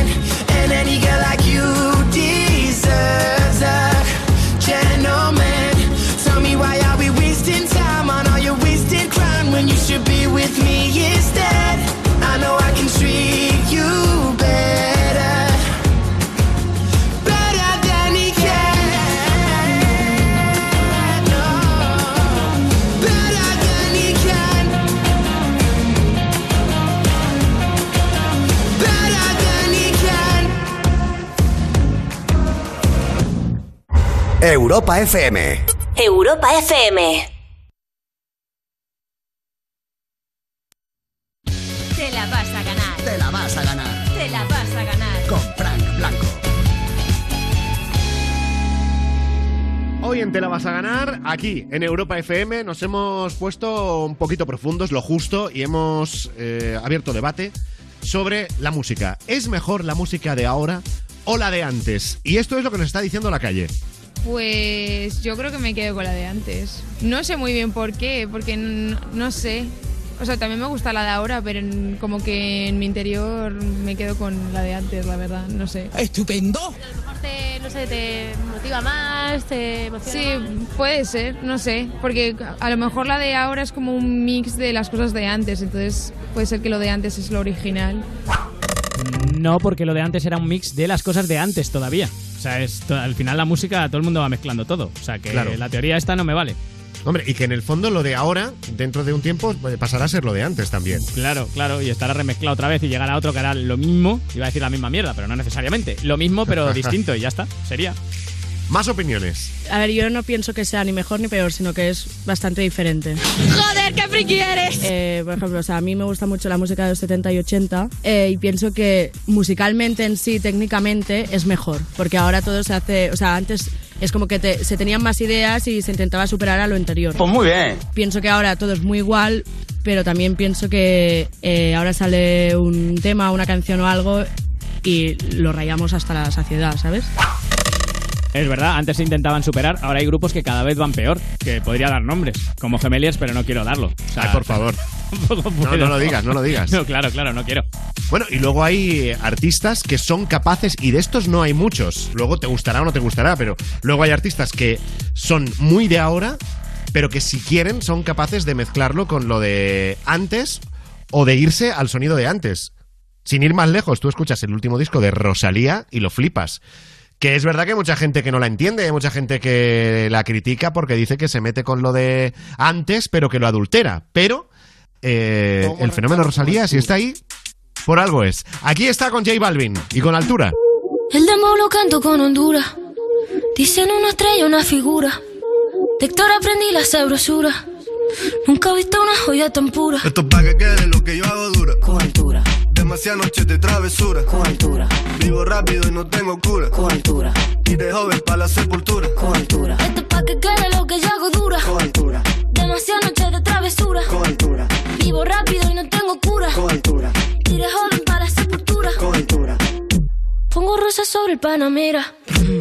Europa FM.
Europa FM. Te la vas a ganar.
Te la vas a ganar.
Te la vas a ganar.
Con Frank Blanco.
Hoy en Te la vas a ganar, aquí en Europa FM, nos hemos puesto un poquito profundos, lo justo, y hemos eh, abierto debate sobre la música. ¿Es mejor la música de ahora o la de antes? Y esto es lo que nos está diciendo la calle.
Pues yo creo que me quedo con la de antes. No sé muy bien por qué, porque no sé. O sea, también me gusta la de ahora, pero en- como que en mi interior me quedo con la de antes, la verdad, no sé.
¡Estupendo!
Te, no sé, te motiva más, te emociona
Sí,
más.
puede ser, no sé, porque a lo mejor la de ahora es como un mix de las cosas de antes, entonces puede ser que lo de antes es lo original.
No, porque lo de antes era un mix de las cosas de antes todavía. O sea, es to- al final la música todo el mundo va mezclando todo. O sea, que
Claro.
la teoría esta no me vale.
Hombre, y que en el fondo lo de ahora, dentro de un tiempo, eh, pasará a ser lo de antes también.
Claro, claro, y estará remezclado otra vez y llegará otro que hará lo mismo. Iba a decir la misma mierda, pero no necesariamente. Lo mismo, pero distinto, y ya está. Sería.
Más opiniones.
A ver, yo no pienso que sea ni mejor ni peor, sino que es bastante diferente.
¡Joder, qué friki eres!
Eh, por ejemplo, o sea, a mí me gusta mucho la música de los 70 y 80 eh, y pienso que musicalmente en sí, técnicamente, es mejor. Porque ahora todo se hace, o sea, antes es como que te- se tenían más ideas y se intentaba superar a lo anterior.
Pues muy bien.
Pienso que ahora todo es muy igual, pero también pienso que eh, ahora sale un tema, una canción o algo y lo rayamos hasta la saciedad, ¿sabes?
Es verdad, antes se intentaban superar, ahora hay grupos que cada vez van peor, que podría dar nombres, como Gemeliers, pero no quiero darlo. O sea,
Ay, por favor. No, no lo digas, no lo digas.
No, claro, claro, no quiero.
Bueno, y luego hay artistas que son capaces, y de estos no hay muchos, luego te gustará o no te gustará, pero luego hay artistas que son muy de ahora, pero que si quieren son capaces de mezclarlo con lo de antes o de irse al sonido de antes. Sin ir más lejos, tú escuchas el último disco de Rosalía y lo flipas. Que es verdad que hay mucha gente que no la entiende, hay mucha gente que la critica porque dice que se mete con lo de antes, pero que lo adultera. Pero eh, el fenómeno Rosalía, si está ahí, por algo es. Aquí está con J Balvin y con altura.
El demo lo canto con Honduras. Dicen una estrella, una figura. De Héctor aprendí la sabrosura. Nunca he visto una joya tan pura.
Esto es pa' que quede lo que yo hago dura.
Con altura.
Demasiadas noches de travesura.
Con altura.
Vivo rápido y no tengo cura.
Con altura.
Y de joven pa' la sepultura.
Con altura. Esto es pa' que quede lo que yo hago dura.
Con altura.
Demasiadas noches de travesura.
Con altura.
Vivo rápido y no tengo cura.
Con altura.
Y de joven para la sepultura.
Con altura.
Pongo rosas sobre el Panamera.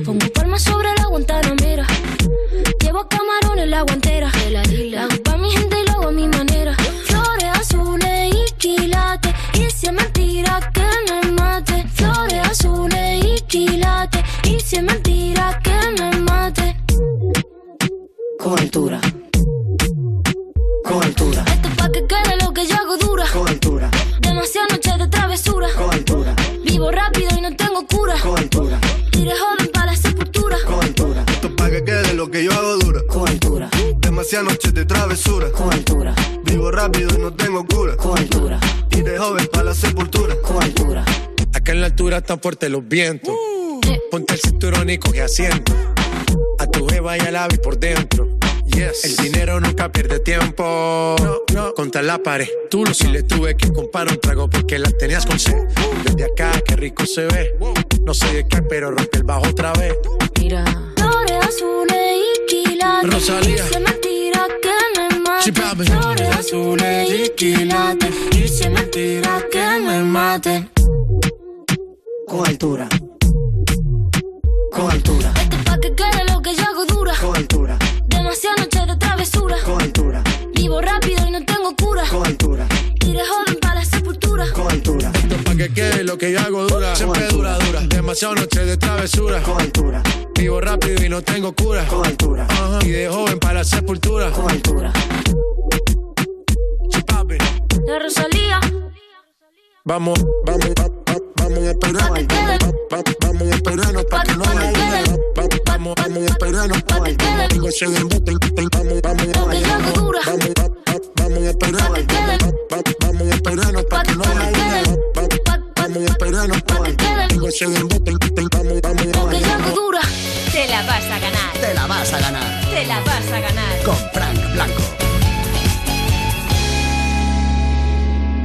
Pongo palmas sobre la Guantanamera. Llevo camarones la guantera. La hago pa' mi gente y lo hago a mi manera. Si es mentira que me mate. Flores azules y quilates. Y si es mentira que me mate.
Con altura. Con altura.
Esto es pa' que quede lo que yo hago dura.
Con altura.
Demasiadas noches de travesura.
Con altura.
Vivo rápido y no tengo cura.
Con altura.
De joven para la sepultura.
Con altura. Esto es pa' que quede lo que yo hago dura. Demasiadas noches de travesura.
Con altura.
Vivo rápido y no tengo cura.
Con altura.
Y de joven pa' la sepultura.
Con altura.
Acá en la altura están fuertes los vientos. Ponte el cinturón y coge asiento. A tu beba y al ave por dentro. El dinero nunca pierde tiempo. Contra la pared. Tú lo si le tuve que comprar un trago porque las tenías con sed. Desde acá, qué rico se ve. No sé de qué, pero rompe el bajo otra vez.
Mira. Flores azules quilates.
Rosalía.
Es mentira que me mate. Flores azules y quilates. Es mentira que me mate.
Con altura. Con altura.
Esto es pa' que quede lo que yo hago dura.
Con altura.
Demasiadas noches de travesura.
Con altura.
Vivo rápido y no tengo cura.
Con altura.
De joven para la sepultura.
Con altura.
Esto es pa' que quede lo que yo hago dura. Siempre dura, dura. Demasiado noche de travesura.
Con altura.
Vivo rápido y no tengo cura.
Con altura.
Ajá. Y de joven para la sepultura.
Con altura. De Rosalía.
Vamos, vamos, va- va- vamos a Vamos a esperarnos pa' que no haya duda. Va- Vamos, vamos a esperarnos. Digo, el- el- Vamos, vamos, vamos, vamos, va- va- vamos a esperar. Va- va- Vamos a esperarnos pa' que no haya duda. Va- va- Vamos a esperarnos. Digo, ese embuste, el- el- Vamos, vamos, vamos,
dura.
Te la vas a ganar.
Te la vas a ganar.
Te la vas a ganar.
Con Frank Blanco.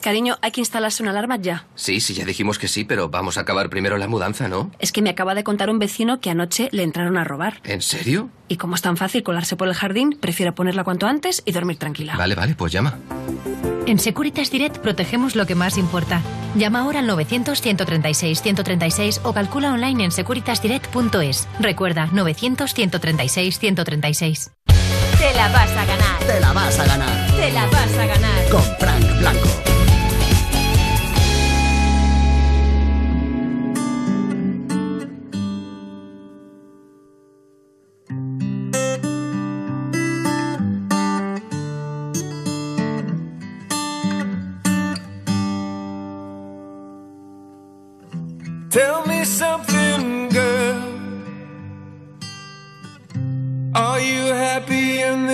Cariño, hay que instalarse una alarma ya.
Sí, sí, ya dijimos que sí, pero vamos a acabar primero la mudanza, ¿no?
Es que me acaba de contar un vecino que anoche le entraron a robar.
¿En serio?
Y como es tan fácil colarse por el jardín, prefiero ponerla cuanto antes y dormir tranquila.
Vale, vale, pues llama.
En Securitas Direct protegemos lo que más importa. Llama ahora al 900-136-136 o calcula online en securitasdirect.es. Recuerda, 900-136-136.
Te la vas a ganar.
Te la vas a ganar.
Te la vas a ganar.
Con Frank Blanco.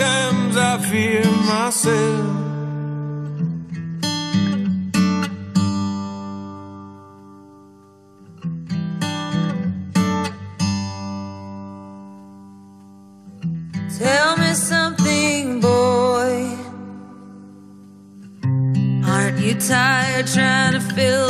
The bad times, I fear myself.
Tell me something, boy. Aren't you tired trying to fill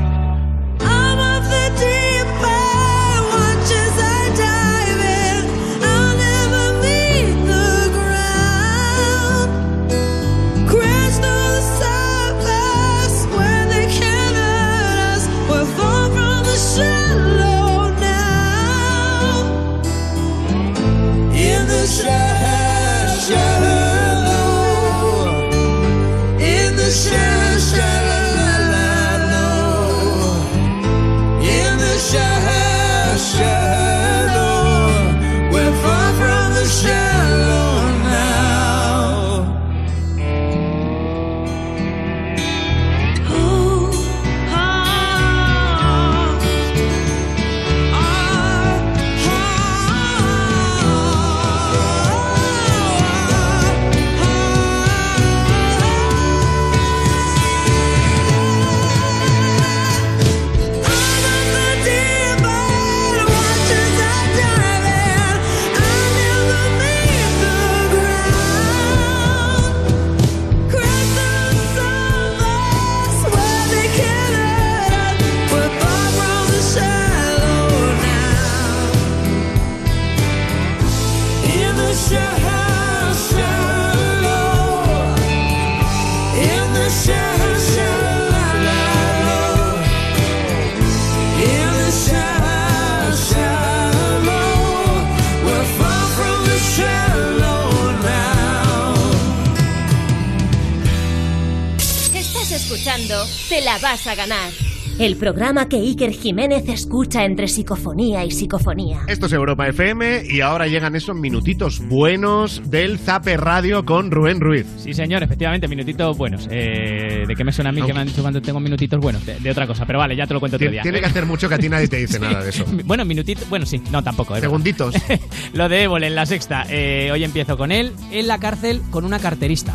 A ganar. El programa que Iker Jiménez escucha entre psicofonía y psicofonía.
Esto es Europa FM y ahora llegan esos minutitos buenos del Zape Radio con Rubén Ruiz.
Sí, señor, efectivamente, minutitos buenos. Eh, ¿De qué me suena a mí que me han dicho cuando tengo minutitos buenos? De, de otra cosa, pero vale, ya te lo cuento otro día.
Tiene que hacer mucho que a ti nadie te dice nada de eso.
Bueno, minutitos, bueno, sí, no, tampoco. verdad.
Segunditos.
Lo de Évole en la sexta. Eh, hoy empiezo con él en la cárcel con una carterista.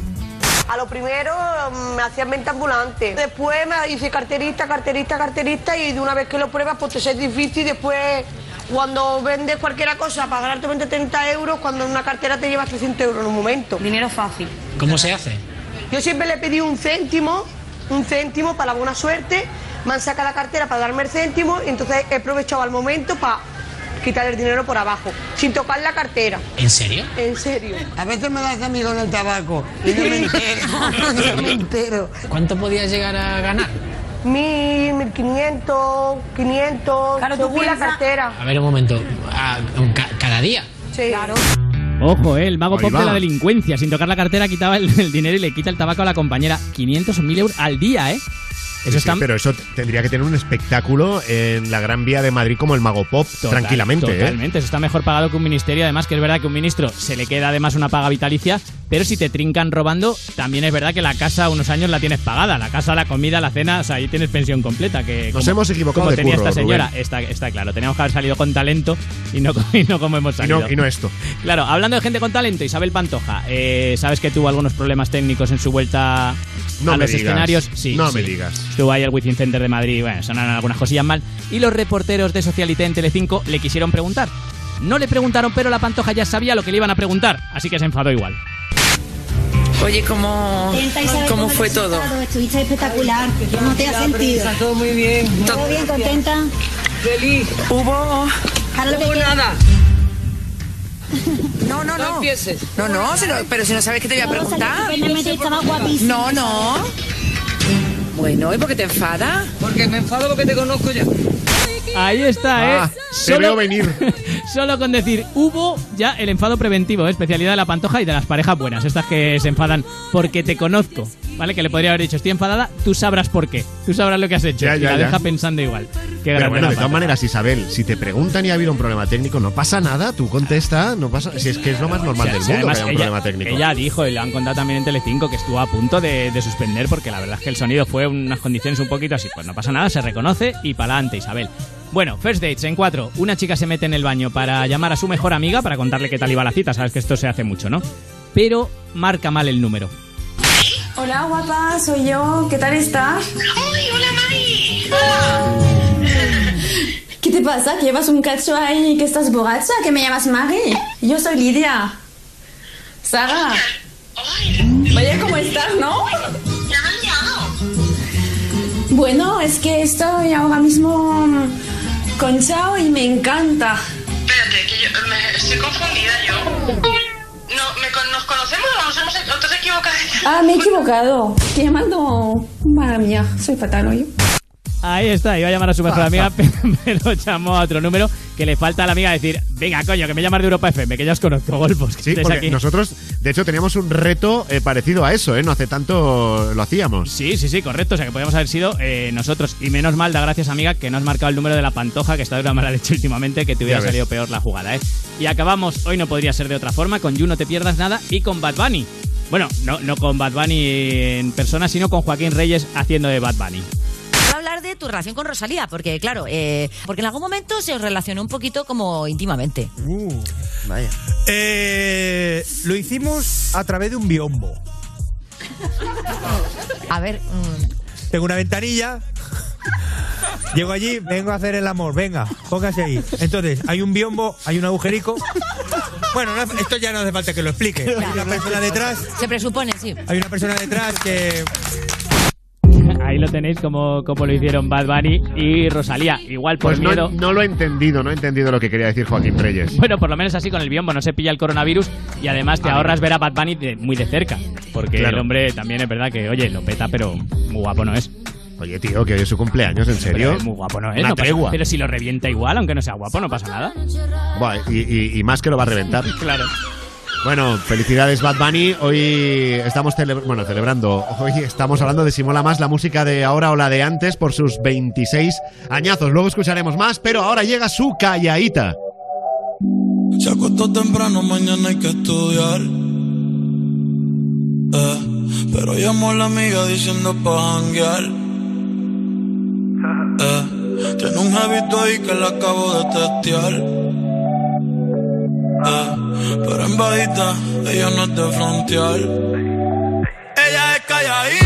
A lo primero mm, me hacían venta ambulante. Después me hice carterista, carterista, carterista y de una vez que lo pruebas pues te es difícil. Después cuando vendes cualquier cosa para ganarte 20, 30 euros, cuando en una cartera te llevas 300 euros en un momento. Dinero fácil.
¿Cómo se hace?
Yo siempre le pedí un céntimo, un céntimo para la buena suerte. Me han sacado la cartera para darme el céntimo y entonces he aprovechado al momento para quitar el dinero por abajo, sin tocar la cartera.
¿En serio?
En serio.
A veces me das a mí con el tabaco y no me entero. no me entero.
¿Cuánto podías llegar a ganar?
Mil, mil quinientos, quinientos, Claro, tú según la cartera.
A ver, un momento. ah, ca- ¿Cada día?
Sí. Claro.
Ojo, eh, el mago
Ahí
pop
va.
de la delincuencia. Sin tocar la cartera quitaba el, el dinero y le quita el tabaco a la compañera. 500 o 1000 euros al día, ¿eh?
Sí,
Eso
sí,
está
pero eso tendría que tener un espectáculo en la Gran Vía de Madrid como el Mago Pop,
Total,
tranquilamente. ¿eh?
Totalmente, eso está mejor pagado que un ministerio. Además, que es verdad que un ministro se le queda además una paga vitalicia, pero si te trincan robando, también es verdad que la casa unos años la tienes pagada. La casa, la comida, la cena, o sea, ahí tienes pensión completa. Que
Nos
como-
hemos equivocado
como
de
tenía
curro,
esta señora, está, está claro. Teníamos que haber salido con talento y no, y no como hemos
Y
salido.
no, y no esto.
Claro, hablando de gente con talento, Isabel Pantoja, eh, ¿sabes que tuvo algunos problemas técnicos en su vuelta
No
a los
digas.
escenarios? Sí,
No
sí.
me digas.
Estuvo ahí el Wizzing Center de Madrid, bueno, sonaron algunas cosillas mal. Y los reporteros de Socialité en Telecinco le quisieron preguntar. No le preguntaron, pero la Pantoja ya sabía lo que le iban a preguntar, así que se enfadó igual.
Oye, ¿cómo, cómo fue todo?
Estuviste espectacular. ¿Cómo te has sentido?
Está todo muy bien.
¿Todo bien, contenta?
feliz. Hubo. Hubo nada.
No, no, no.
empieces.
No, no, pero si no sabes que te voy a preguntar. No, no. Bueno, ¿y por qué te enfadas?
Porque me enfado porque te conozco ya.
Ahí está,
Ah,
¿eh?
te veo venir.
solo con decir hubo ya el enfado preventivo, ¿eh? especialidad de la pantoja y de las parejas buenas, estas que se enfadan porque te conozco, ¿vale? Que le podría haber dicho, estoy enfadada, tú sabrás por qué, tú sabrás lo que has hecho.
Ya,
y
ya,
la
ya.
deja pensando igual. Qué
Pero bueno, de todas maneras, Isabel, si te preguntan y ha habido un problema técnico, no pasa nada, tú contesta, no pasa, si es que es lo más normal
O sea,
del mundo que haya un
ella,
problema técnico.
ella dijo, y lo han contado también en Telecinco, que estuvo a punto de, de suspender porque la verdad es que el sonido fue unas condiciones un poquito así. Pues no pasa nada, se reconoce y para adelante, Isabel. Bueno, first dates en cuatro. Una chica se mete en el baño para llamar a su mejor amiga para contarle qué tal iba la cita. Sabes que esto se hace mucho, ¿no? Pero marca mal el número.
Hola, guapa, soy yo. ¿Qué tal estás?
¡Ay, hola, Mari!
¿Qué te pasa? ¿Que llevas un cacho ahí que estás borracha? ¿Que me llamas Mari? Yo soy Lidia. Sara. Vaya, ¿cómo estás, no? Bueno, es que estoy ahora mismo con Chao y me encanta.
Espérate, que yo me estoy confundida yo. No, me, con- ¿Nos conocemos o nos hemos o te has equivocado?
Ah, me he equivocado. Te he llamado... Madre mía, soy fatal hoy.
Ahí está, iba a llamar a su mejor amiga, pero, llamó a otro número que le falta a la amiga decir, venga, coño, que me llamas de Europa FM, que ya os conozco, golpos. Que
Sí,
estés
porque
aquí.
nosotros, de hecho, teníamos un reto eh, parecido a eso, ¿eh? No hace tanto lo hacíamos.
Sí, sí, sí, correcto. O sea, que podíamos haber sido eh, nosotros. Y menos mal, da gracias, amiga, que no has marcado el número de la pantoja, que está de una mala leche últimamente, que te hubiera salido peor la jugada, ¿eh? Y acabamos, hoy no podría ser de otra forma, con You No Te Pierdas Nada y con Bad Bunny. Bueno, no, no con Bad Bunny en persona, sino con Joaquín Reyes haciendo de Bad Bunny.
Quiero hablar de tu relación con Rosalía, porque claro, eh, porque en algún momento se os relacionó un poquito como íntimamente.
Vaya. Eh, lo hicimos a través de un biombo.
A ver, mm,
Tengo una ventanilla. Llego allí, vengo a hacer el amor, venga, póngase ahí. Entonces, hay un biombo, hay un agujerico. Bueno, no esto ya no hace falta que lo explique. Hay una persona detrás,
se presupone, sí.
hay una persona detrás que
Ahí lo tenéis como, como lo hicieron Bad Bunny y Rosalía. Igual por
Pues no,
miedo.
no lo he entendido, no he entendido lo que quería decir Joaquín Reyes.
Bueno, por lo menos así con el biombo no se pilla el coronavirus y además te
Ah,
ahorras ver a Bad Bunny de- muy de cerca. Porque
Claro.
el hombre también es verdad que, oye, lo peta, pero muy guapo no es.
Oye, tío, que hoy es su cumpleaños, ¿en serio?
Pero muy guapo no es.
Una
no pasa- pero si lo revienta igual, aunque no sea guapo, no pasa nada.
Y, y- y más que lo va a reventar.
Claro.
Bueno, felicidades Bad Bunny. Hoy estamos celebrando. Hoy estamos hablando de si mola más la música de ahora o la de antes por sus 26 añazos. Luego escucharemos más, pero ahora llega su calladita.
Se acostó temprano, mañana hay que estudiar. Eh, pero llamó a la amiga diciendo pa' janguear. Eh, tiene un hábito ahí que la acabo de testear. Pero en bajita, ella no es de frontear. Ella es calladita,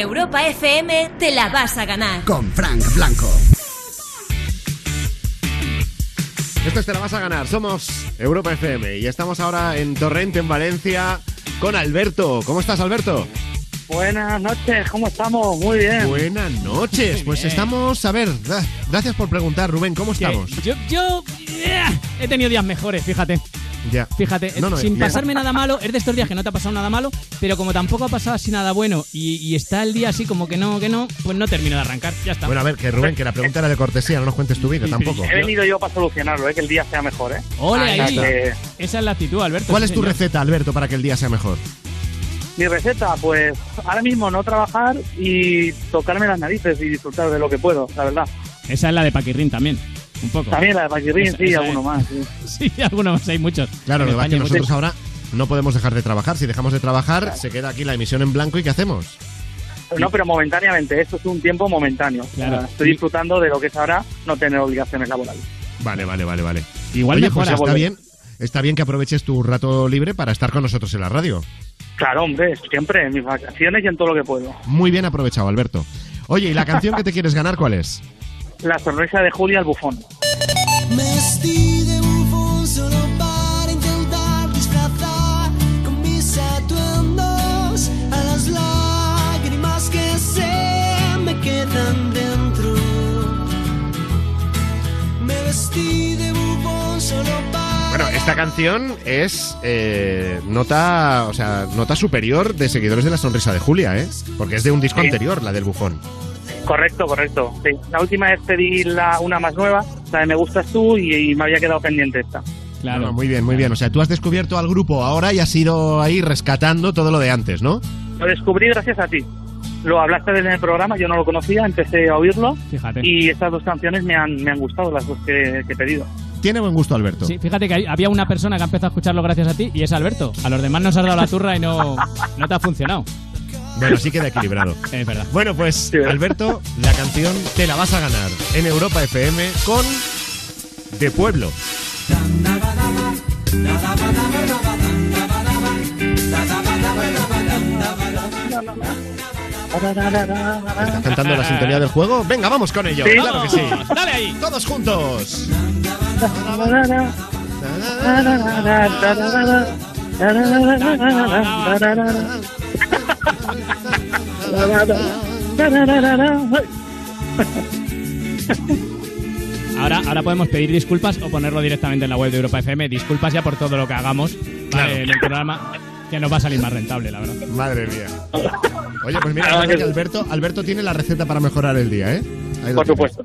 Europa FM te la vas a ganar.
Con Frank Blanco.
Esto es Te la vas a ganar. Somos Europa FM y estamos ahora en Torrente, en Valencia, con Alberto. ¿Cómo estás, Alberto?
Buenas noches, ¿cómo estamos? Muy bien.
Buenas noches.
Muy
Pues
bien.
estamos, a ver, gra- gracias por preguntar, Rubén, ¿cómo estamos?
Yo, yo eh, he tenido días mejores, fíjate.
Ya.
Fíjate,
No, no,
sin
bien.
pasarme nada malo, es de estos días que no te ha pasado nada malo, pero como tampoco ha pasado así nada bueno y, y está el día así como que no, que no, pues no termino de arrancar, ya está.
Bueno, a ver, que Rubén, que la pregunta era de cortesía, no nos cuentes tu vida tampoco.
He venido yo para solucionarlo, ¿eh? que el día sea mejor. ¿eh?
Ole
sea
ahí.
que
Esa es la actitud, Alberto.
¿Cuál
sí,
es tu
señor.
receta, Alberto, para que el día sea mejor?
Mi receta, pues ahora mismo no trabajar y tocarme las narices y disfrutar de lo que puedo, la verdad.
Esa es la de Paquirrín también, un poco.
También la de Paquirrín,
Esa-
sí,
esa
alguno
es.
más. Sí.
Sí, algunos más, hay muchos.
Claro, lo que pasa es que nosotros
muchos.
ahora no podemos dejar de trabajar. Si dejamos de trabajar, se queda aquí la emisión en blanco y ¿qué hacemos?
No, pero momentáneamente, esto es un tiempo momentáneo.
Claro.
Estoy disfrutando de lo que es ahora no tener obligaciones laborales.
Vale, vale, vale, vale.
Igual
Oye,
mejora.
pues está bien, está bien que aproveches tu rato libre para estar con nosotros en la radio.
Claro, hombre, siempre en mis vacaciones y en todo lo que puedo.
Muy bien aprovechado, Alberto. Oye, ¿y la canción que te quieres ganar cuál es?
La sonrisa de Julia al bufón.
Me vestí de bufón solo para intentar disfrazar con mis atuendos a las lágrimas que se me quedan dentro. Me vestí de bufón solo para.
Bueno, esta canción es eh, nota, o sea, nota superior de seguidores de la sonrisa de Julia, ¿eh? Porque es de un disco
Sí.
anterior, la del bufón.
Correcto, correcto. Sí. La última vez pedí la, una más nueva, la de Me Gustas Tú, y, y me había quedado pendiente esta.
Claro.
No, muy bien, muy bien. O sea, tú has descubierto al grupo ahora y has ido ahí rescatando todo lo de antes, ¿no?
Lo descubrí gracias a ti. Lo hablaste en el programa, yo no lo conocía, empecé a oírlo
Fíjate.
y estas dos canciones me han, me han gustado, las dos que, que he pedido.
Tiene buen gusto, Alberto.
Sí, fíjate que hay- había una persona que ha empezado a escucharlo gracias a ti y es Alberto. A los demás nos has dado la turra y no, no te ha funcionado.
Bueno, sí queda equilibrado.
Es verdad.
Bueno, pues, Alberto, la canción te la vas a ganar en Europa FM con De Pueblo. ¿Estás cantando la sintonía del juego? Venga, vamos con ello.
Sí.
Claro que sí.
Dale ahí.
Todos juntos.
Ahora, ahora podemos pedir disculpas o ponerlo directamente en la web de Europa FM. Disculpas ya por todo lo que hagamos ¿vale? en el programa, que nos va a salir más rentable, la verdad.
Madre mía. Oye, pues mira, que Alberto, Alberto tiene la receta para mejorar el día, ¿eh?
Por supuesto.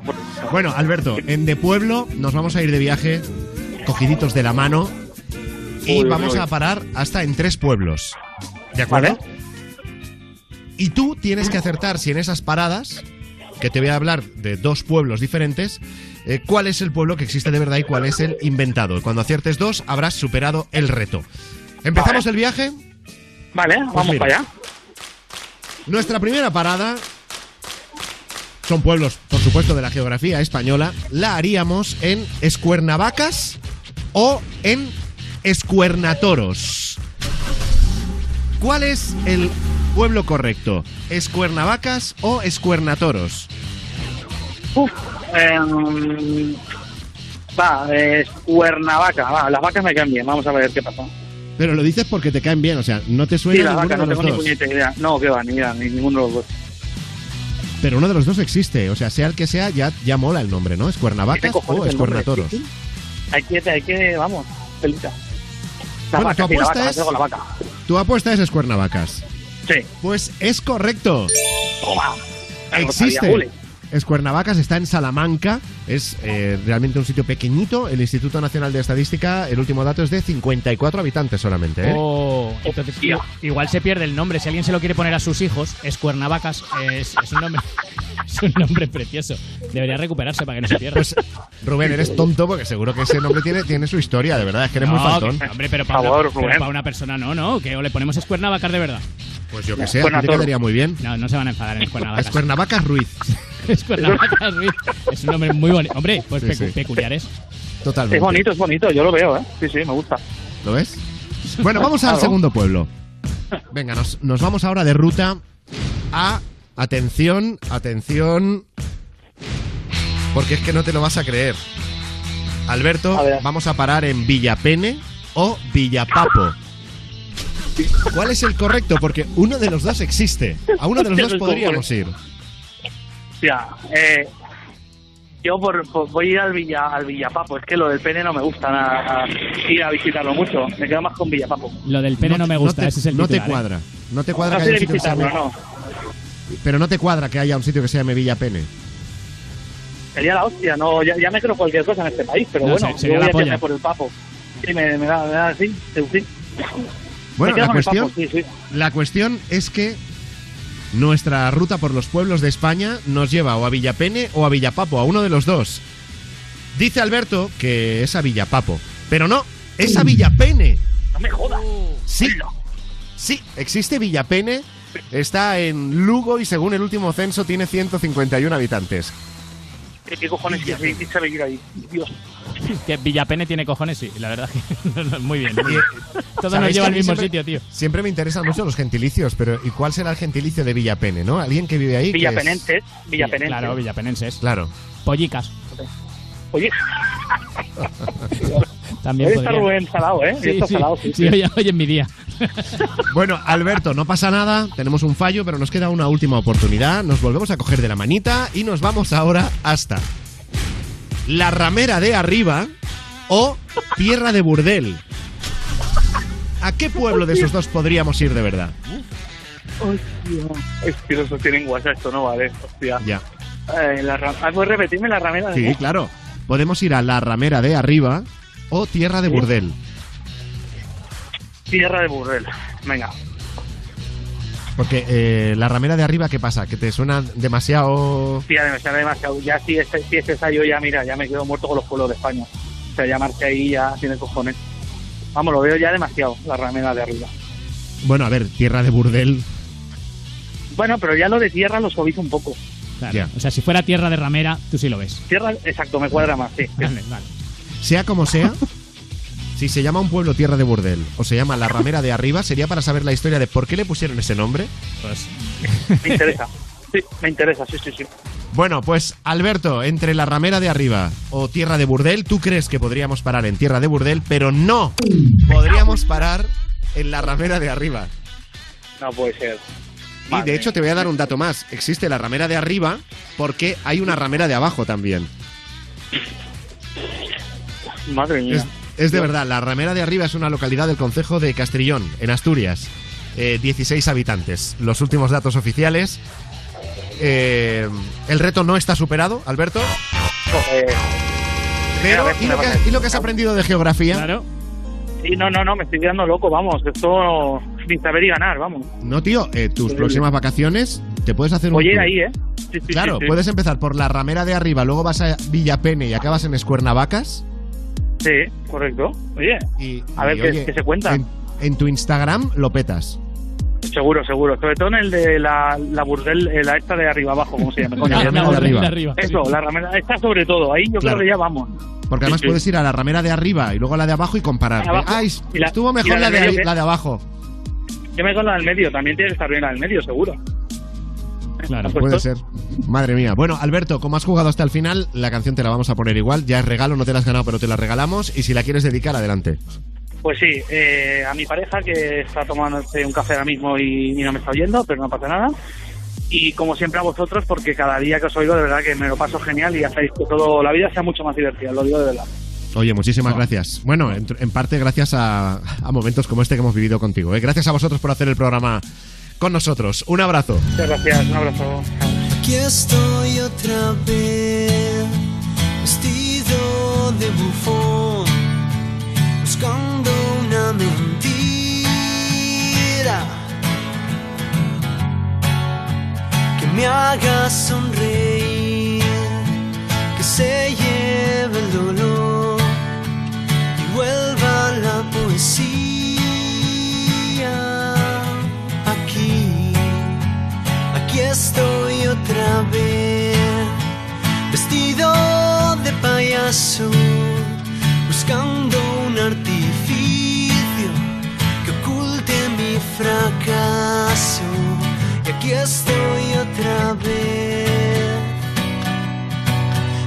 Bueno, Alberto, en De Pueblo nos vamos a ir de viaje cogiditos de la mano y
Uy,
vamos
uy.
a parar hasta en tres pueblos. ¿De acuerdo? Y tú tienes que acertar si en esas paradas, que te voy a hablar de dos pueblos diferentes, eh, cuál es el pueblo que existe de verdad y cuál es el inventado. Cuando aciertes dos, habrás superado el reto. ¿Empezamos el viaje?
Vale, vamos
mira.
para allá.
Nuestra primera parada son pueblos, por supuesto, de la geografía española. La haríamos en Escuernavacas o en Escuernatoros. ¿Cuál es el pueblo correcto? ¿Escuernavacas o Escuernatoros?
Uf, em, va, es Cuernavaca. Va, las vacas me caen bien. Vamos a ver qué pasa.
Pero lo dices porque te caen bien, o sea, no te
Sí,
suena
las
ninguno
vacas no tengo ni puñetera idea. No, que va, ni idea, ni ninguno de los dos.
Pero uno de los dos existe, o sea, sea el que sea, ya, ya mola el nombre, ¿no? Escuernavacas
¿Qué cojones
o? Escuernatoros.
Hay que, hay que, vamos, pelita. La
Bueno,
vaca,
tu
sí, la
apuesta
vaca,
es-
tengo la vaca.
Tu apuesta es Escuernavacas.
Sí.
Pues es correcto.
Toma.
Existe.
Ole.
Escuernavacas está en Salamanca. Es eh, realmente un sitio pequeñito. El Instituto Nacional de Estadística, el último dato es de 54 habitantes solamente. ¿eh?
Oh, entonces igual se pierde el nombre. Si alguien se lo quiere poner a sus hijos, es Cuernavacas. Es, es un nombre, es un nombre precioso. Debería recuperarse para que no se pierda.
Pues, Rubén, eres tonto porque seguro que ese nombre tiene, tiene su historia, de verdad. Es que eres muy
No,
faltón.
que- hombre, pero para,
Por favor,
una, pero
Rubén.
para una persona no, no. Que o le ponemos Escuernavacas de verdad.
Pues yo que sé, a ti te quedaría muy bien.
No, no se van a enfadar en Escuernavacas.
Escuernavacas Ruiz.
Escuernavacas, Ruiz. Es un nombre muy bonito. Hombre, pues
Sí,
pecu-
sí.
peculiares.
Totalmente.
Es bonito, es bonito, yo lo veo, ¿eh? Sí, sí, me gusta.
¿Lo ves? Bueno, vamos al segundo pueblo. Venga, nos, nos vamos ahora de ruta a. Atención, atención. Porque es que no te lo vas a creer. Alberto, vamos a parar en Villapene o Villapapo. ¿Cuál es el correcto? Porque uno de los dos existe. A uno de los dos podríamos ir.
Hostia, eh, yo por, por- voy a ir al, Villa, al Villapapo. Es que lo del pene no me gusta nada, ir a visitarlo mucho. Me quedo más con Villapapo.
Lo del pene no, me gusta,
te,
ese es el
no te
titular, ¿eh?
cuadra. No te cuadra
No
que haya un sitio que se
visitarlo,
llame-
no.
Pero no te cuadra que haya un sitio que se llame Villapene.
Sería la hostia, no, ya, ya me creo cualquier cosa en este país, pero
No,
bueno,
se-
yo
sería
voy
la
a
polla.
por el papo. Sí, me, me da, me da así, sí, sí.
Bueno, la cuestión,
papo, sí, sí.
la cuestión es que nuestra ruta por los pueblos de España nos lleva o a Villapene o a Villapapo, a uno de los dos. Dice Alberto que es a Villapapo, pero no, es a Villapene.
No me jodas.
Sí, sí, existe Villapene, está en Lugo y según el último censo tiene 151 habitantes.
¿Qué, qué cojones qué se ahí? Dios.
Que Villapene tiene cojones, sí, la verdad que muy bien. Todo nos
¿Sabéis
lleva
que
al mismo
siempre-
sitio, tío.
Siempre me interesan mucho los gentilicios, pero ¿y cuál será el gentilicio de Villapene, no? Alguien que vive ahí. que es-
Villapenenses, Villapenenses.
Claro, villapenenses.
Claro.
Pollicas.
Oye,
También
hoy está. Rubén salado, ¿eh?
Sí,
está
sí,
salado, sí.
sí,
sí.
hoy, hoy es mi día.
Bueno, Alberto, no pasa nada, tenemos un fallo, pero nos queda una última oportunidad. Nos volvemos a coger de la manita y nos vamos ahora hasta la ramera de arriba o tierra de burdel. ¿A qué pueblo de esos dos podríamos ir de verdad?
Hostia. Es que eso tienen WhatsApp, esto no vale, hostia.
Ya.
Eh, la ah, ¿Puedes repetirme la ramera? de
Sí, claro. Podemos ir a la ramera de arriba o tierra de burdel.
Tierra de Burrel. Venga.
Porque eh, la ramera de arriba, ¿qué pasa? ¿Que te suena demasiado...?
Tía, me sale demasiado. Ya si es, si es esa, yo ya, mira, ya me quedo muerto con los pueblos de España. O sea, llamarse ahí ya tiene cojones. Vamos, lo veo ya demasiado, la ramera de arriba.
Bueno, a ver, tierra de burdel...
Bueno, pero ya lo de tierra lo suavizo un poco.
Claro.
Ya.
O sea, si fuera tierra de ramera, tú sí lo ves.
Tierra, exacto, me cuadra más, sí.
Vale, vale.
Sea como sea, si se llama un pueblo Tierra de Burdel o se llama La Ramera de Arriba, sería para saber la historia de por qué le pusieron ese nombre.
Pues
Me interesa. Sí, me interesa, sí, sí, sí.
Bueno, pues Alberto, entre La Ramera de Arriba o Tierra de Burdel, tú crees que podríamos parar en Tierra de Burdel, pero no podríamos parar en La Ramera de Arriba.
No puede ser.
Y de hecho te voy a dar un dato más. Existe la ramera de arriba porque hay una ramera de abajo también.
Madre mía.
Es, es de verdad, la ramera de arriba es una localidad del concejo de Castrillón, en Asturias. Eh, 16 habitantes. Los últimos datos oficiales. Eh, el reto no está superado, Alberto. Pero, ¿y lo, que, has- y lo que has aprendido de geografía?
Claro.
Sí, no, no, no, me estoy quedando loco, vamos. Esto ni saber y ganar, vamos.
No, tío, eh, tus próximas vacaciones te puedes hacer un
Oye, ir
tour.
ahí, ¿eh? Sí, sí,
Claro,
sí, sí.
puedes empezar por la ramera de arriba, luego vas a Villapene y acabas en Escuernavacas.
Sí, correcto. Oye, a ver
Y,
qué,
oye,
qué se cuenta.
En, en tu Instagram lo petas.
Seguro, seguro. Sobre todo en el de la, la burdel, eh, la esta de arriba abajo, ¿cómo se llama?
La ramera de
acuerdo.
arriba.
Eso, la ramera. Esta sobre todo. Ahí yo
Claro.
creo que ya vamos.
Porque además
Sí, sí.
puedes ir a la ramera de arriba y luego a la de abajo y comparar.
Abajo.
Ay,
Y la-
estuvo
y
mejor
la
la,
de
de,
medio,
de abajo.
Yo me con la del medio. También tiene que estar bien la del medio, seguro.
Claro,
¿Has
puede
puesto?
ser. Madre mía. Bueno, Alberto, como has jugado hasta el final, la canción te la vamos a poner igual. Ya es regalo, no te la has ganado, pero te la regalamos. Y si la quieres dedicar, adelante.
Pues sí, eh, a mi pareja que está tomándose un café ahora mismo y, y no me está oyendo, pero no pasa nada. Y como siempre a vosotros, porque cada día que os oigo de verdad que me lo paso genial y hacéis que todo la vida sea mucho más divertida, lo digo de verdad.
Oye, muchísimas gracias. Bueno, en, en parte gracias a, a momentos como este que hemos vivido contigo. ¿eh? Gracias a vosotros por hacer el programa con nosotros. Un abrazo.
Muchas gracias, un abrazo.
Aquí estoy otra vez, vestido de bufón, buscando una mentira que me haga sonreír, que se lleve el dolor y vuelva la poesía estoy otra vez, vestido de payaso, buscando un artificio que oculte mi fracaso. Y aquí estoy otra vez,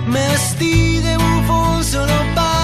me vestí de bufón solo para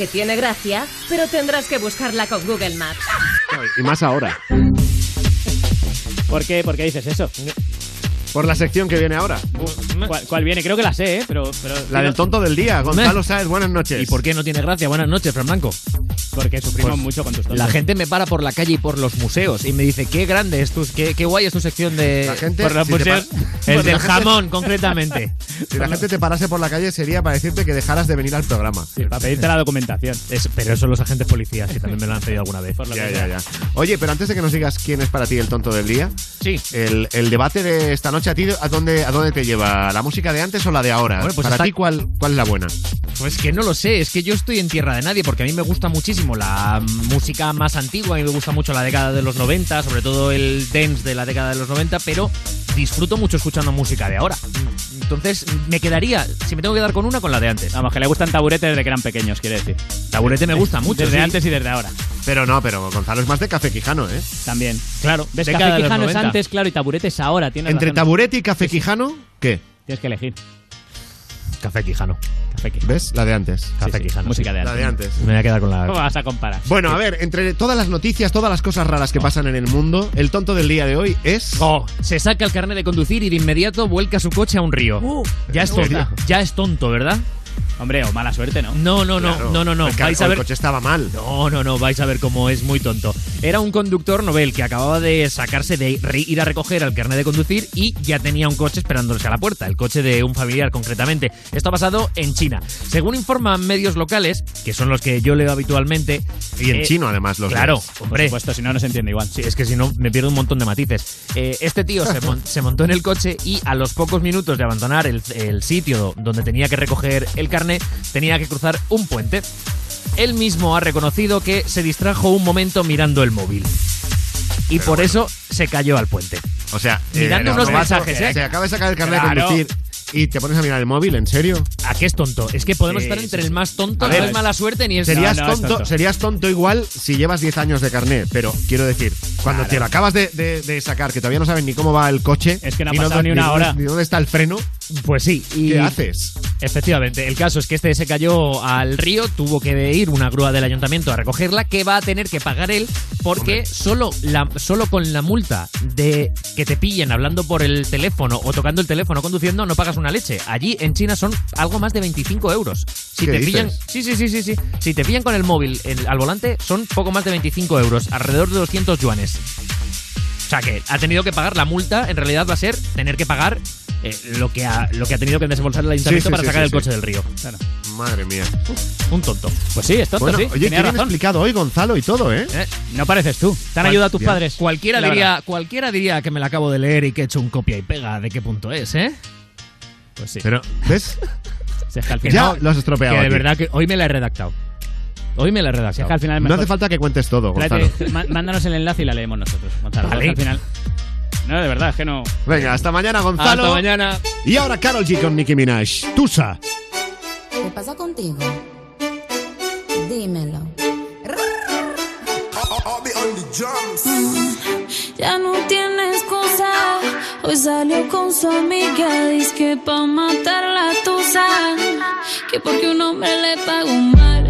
que
tiene gracia, pero tendrás que buscarla con Google Maps.
Y más ahora.
¿Por qué, ¿Por qué dices eso?
Por la sección que viene ahora.
¿Cuál, cuál viene? Creo que la sé, ¿eh? Pero, pero
La del tonto del día. Gonzalo Sáez, buenas noches.
¿Y por qué no tiene gracia? Buenas noches, Fran Blanco.
Porque sufrimos
Pues,
mucho con tus tontos.
La gente me para por la calle y por los museos y me dice, qué grande es tu, qué, qué guay es tu sección de...
La gente,
por los
si
museos. el del jamón, concretamente.
Si la gente te parase por la calle sería para decirte que dejaras de venir al programa.
para pedirte la documentación.
Es- pero eso los agentes policías, que también me lo han pedido alguna vez.
Ya, ya, ya. Oye, pero antes de que nos digas quién es para ti el tonto del día,
sí.
el, el debate de esta noche a ti, ¿a dónde, ¿a dónde te lleva? ¿La música de antes o la de ahora?
Bueno, pues
para
hasta-
ti, ¿cuál, ¿cuál es la buena?
Pues que no lo sé, es que yo estoy en tierra de nadie porque a mí me gusta muchísimo la música más antigua, a mí me gusta mucho la década de los 90, sobre todo el dance de la década de los 90, pero disfruto mucho escuchando música de ahora. Entonces me quedaría, si me tengo que dar con una, con la de antes.
Vamos, que le gustan taburetes desde que eran pequeños, quiere decir.
Taburete me gusta mucho.
Desde
sí.
antes y desde ahora.
Pero no, pero Gonzalo es más de Café Quijano, ¿eh?
También.
Claro,
¿Ves? Café Quijano es
90.
antes, claro, y taburete es ahora. Tienes
Entre
razón.
taburete y Café Quijano, ¿qué?
Tienes que elegir.
Café Quijano.
Café Quijano.
¿Ves? La de antes.
Café
sí,
Quijano.
música
sí.
de
La de antes.
Me voy a quedar con la...
¿Cómo vas a comparar?
Bueno, a ver, entre todas las noticias, todas las cosas raras que pasan en el mundo, el tonto del día de hoy es...
Oh, se saca el carnet de conducir y de inmediato vuelca su coche a un río. ya es
¿en
tonto, ya es tonto, ¿verdad?
Hombre, o mala suerte, ¿no?
No, no, no,
Claro.
no, no, no.
El,
Vais a
el
ver.
coche estaba mal.
No, no, no, vais a ver cómo es muy tonto. Era un conductor novel que acababa de sacarse de ir a recoger el carnet de conducir y ya tenía un coche esperándose a la puerta, el coche de un familiar concretamente. Esto ha pasado en China. Según informan medios locales, que son los que yo leo habitualmente.
Y en
eh,
chino, además, los
Claro,
lees.
Por
hombre.
supuesto, si no, no se entiende igual.
Sí, es que si no me pierdo un montón de matices. Eh, este tío se, mon- se montó en el coche y a los pocos minutos de abandonar el, el sitio donde tenía que recoger el carnet, tenía que cruzar un puente. Él mismo ha reconocido que se distrajo un momento mirando el móvil. Y
Pero
por
bueno.
eso se cayó al puente.
O sea,
Mirando
eh,
unos
no
mensajes, ¿eh?
Se acaba de sacar el carnet de conducir y te pones a mirar el móvil, ¿en serio?
¿A qué es tonto? Es que podemos
Sí,
estar entre
sí.
el más tonto, no es mala suerte ni es...
Serías,
no,
tonto,
tonto.
serías tonto igual si llevas 10 años de carnet, pero quiero decir, cuando
Claro.
te lo acabas de, de- de sacar, que todavía no sabes ni cómo va el coche,
Es que no ha
ni
pasado ni una hora.
ni dónde está el freno,
Pues sí. Y
¿qué haces?
Efectivamente, el caso es que este se cayó al río, tuvo que ir una grúa del ayuntamiento a recogerla, que va a tener que pagar él, porque solo, la, solo con la multa de que te pillen hablando por el teléfono o tocando el teléfono conduciendo, no pagas una leche. Allí en China son algo más de 25 euros. Si
¿Qué
te
dices?
pillan, sí, sí, sí, sí, sí. Si te pillan con el móvil al volante, son poco más de 25 euros, alrededor de 200 yuanes. O sea que ha tenido que pagar la multa, en realidad va a ser tener que pagar eh, lo, que ha, lo que ha tenido que desembolsar el ayuntamiento
sí,
para
sí,
sacar
sí,
el
sí.
coche del río.
Claro.
Madre mía.
Un tonto.
Pues sí, es tonto,
Bueno,
sí.
oye,
tenía razón.
explicado hoy Gonzalo y todo, ¿eh?
Eh, no pareces tú. ¿Te han ayudado tus
Ya.
padres?
Cualquiera
La
diría,
verdad.
cualquiera diría que me la acabo de leer y que he hecho un copia y pega de qué punto es, ¿eh?
Pues sí.
Pero, ¿ves?
Si es que al
Que
final,
Ya lo has estropeado.
Que de verdad que hoy me la he redactado. Hoy me la he
si es
redactado.
que al final es
No hace falta que cuentes todo, Gonzalo.
Tráete- má- mándanos el enlace y la leemos nosotros, Gonzalo.
Vale.
Al final. No, de verdad, es que no.
Venga, hasta mañana, Gonzalo.
Hasta mañana.
Y ahora Carol G con Nicki Minaj. Tusa.
¿Qué pasa contigo? Dímelo.
Ya no tiene excusa. Hoy salió con su amiga. Dice que pa' matar la tusa. Que porque un hombre le pagó mal.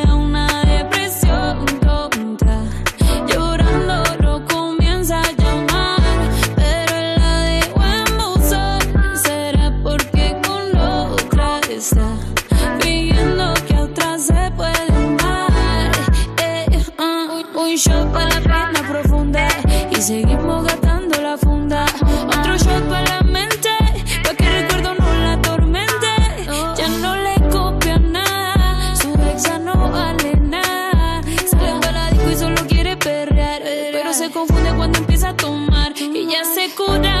shot para
las piernas profundas y seguimos
gastando la funda. Otro shot
para la mente, para que
el recuerdo no la atormente.
Ya no le copian nada, su exa no vale nada. Sale para disco y solo quiere perrear, pero se confunde cuando empieza
a tomar
y ya se
cura.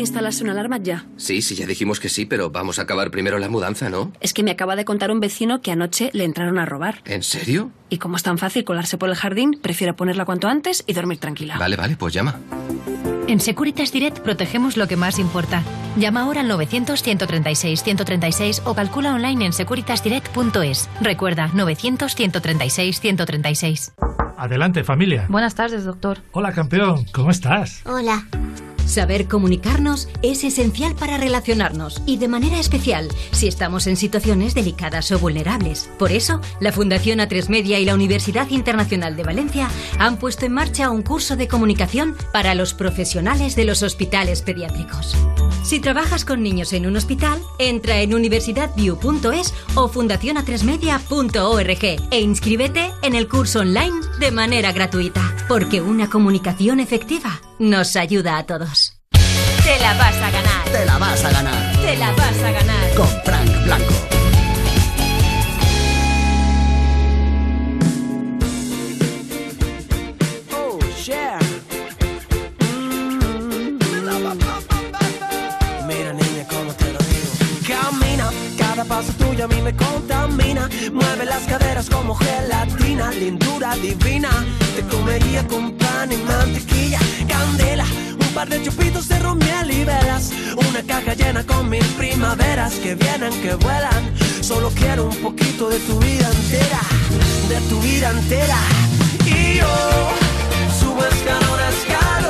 Que instalarse una alarma ya.
Sí, sí, ya dijimos que sí, pero vamos a acabar primero la mudanza, ¿no?
Es que me acaba de contar un vecino que anoche le entraron a robar.
¿En serio?
Y como es tan fácil colarse por el jardín, prefiero ponerla cuanto antes y dormir tranquila.
Vale, vale, pues llama.
En Securitas Direct protegemos lo que más importa. Llama ahora al 900-136-136 o calcula online en securitasdirect.es. Recuerda, 900-136-136.
Adelante, familia.
Buenas tardes, doctor.
Hola, campeón. ¿Cómo estás?
Hola.
Saber comunicarnos es esencial para relacionarnos y de manera especial si estamos en situaciones delicadas o vulnerables. Por eso, la Fundación A3 Media y la Universidad Internacional de Valencia han puesto en marcha un curso de comunicación para los profesionales de los hospitales pediátricos. Si trabajas con niños en un hospital, entra en universidadview.es o fundacionatresmedia.org e inscríbete en el curso online de manera gratuita, porque una comunicación efectiva nos ayuda a todos.
Te la vas a ganar.
Te la vas a ganar.
Te la vas a ganar.
Con Frank Blanco.
Oh, yeah. Mira, niña, cómo te lo digo. Camina, cada paso tuyo a mí me contamina. Mueve las caderas como gelatina, lindura divina. Te comería con pan y mantequilla, candela. Un par de chupitos de romiel y velas. Una caja llena con mil primaveras que vienen, que vuelan. Solo quiero un poquito de tu vida entera, de tu vida entera. Y yo subo escalón a.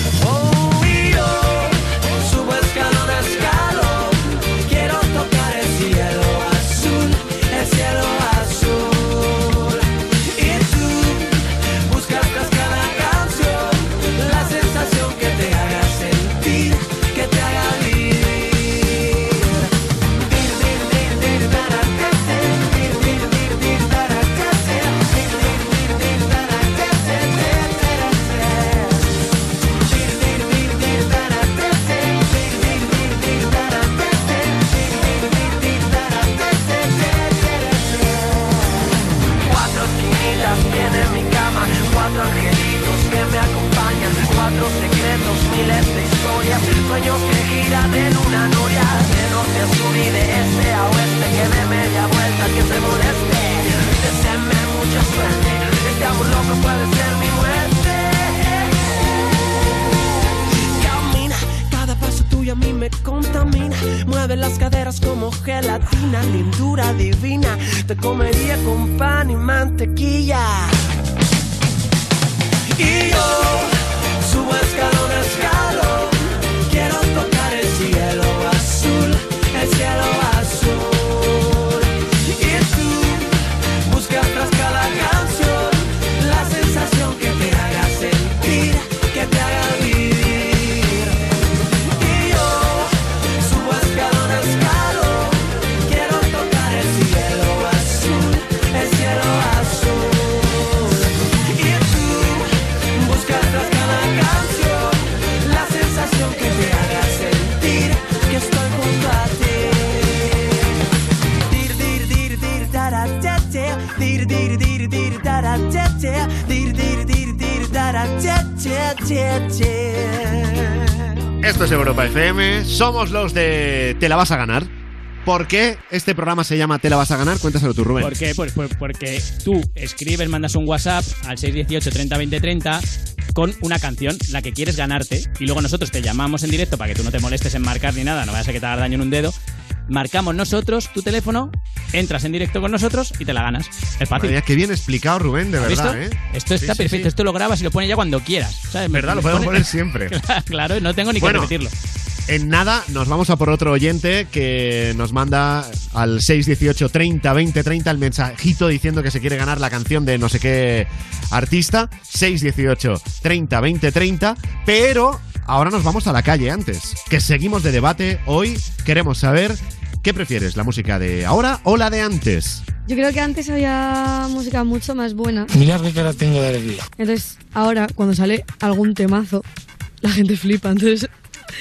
Sueños que giran en una noria, de norte a sur y de este a oeste, que de media vuelta que se moleste, deseenme mucha suerte, este amor loco puede ser mi muerte. Camina, cada paso tuyo a mí me contamina. Mueve las caderas como gelatina, lindura divina. Te comería con pan y mantequilla. Y yo
Esto es Europa FM. Somos los de Te la vas a ganar. ¿Por qué este programa se llama Te la vas a ganar? Cuéntaselo tú, Rubén.
¿Por qué? Pues, pues porque tú escribes, mandas un WhatsApp al 618 30 20 30 con una canción, la que quieres ganarte, y luego nosotros te llamamos en directo para que tú no te molestes en marcar ni nada, no vaya a que te haga daño en un dedo. Marcamos nosotros tu teléfono, entras en directo con nosotros y te la ganas. Es fácil.
Mía, qué bien explicado, Rubén, de
¿Has
verdad? ¿eh?
Esto está
Sí,
perfecto,
sí.
esto lo grabas y lo pones ya cuando quieras. ¿sabes? Me-
¿Verdad? Lo podemos
pone-
poner siempre.
claro, no tengo ni que
Bueno,
repetirlo.
En nada, nos vamos a por otro oyente que nos manda al 618 30 20 30 el mensajito diciendo que se quiere ganar la canción de no sé qué artista. 618 30 20 30. Pero ahora nos vamos a la calle antes. Que seguimos de debate. Hoy queremos saber qué prefieres, la música de ahora o la de antes.
Yo creo que antes había música mucho más buena.
Mira qué cara tengo de alegría.
Entonces, ahora, cuando sale algún temazo, la gente flipa. Entonces,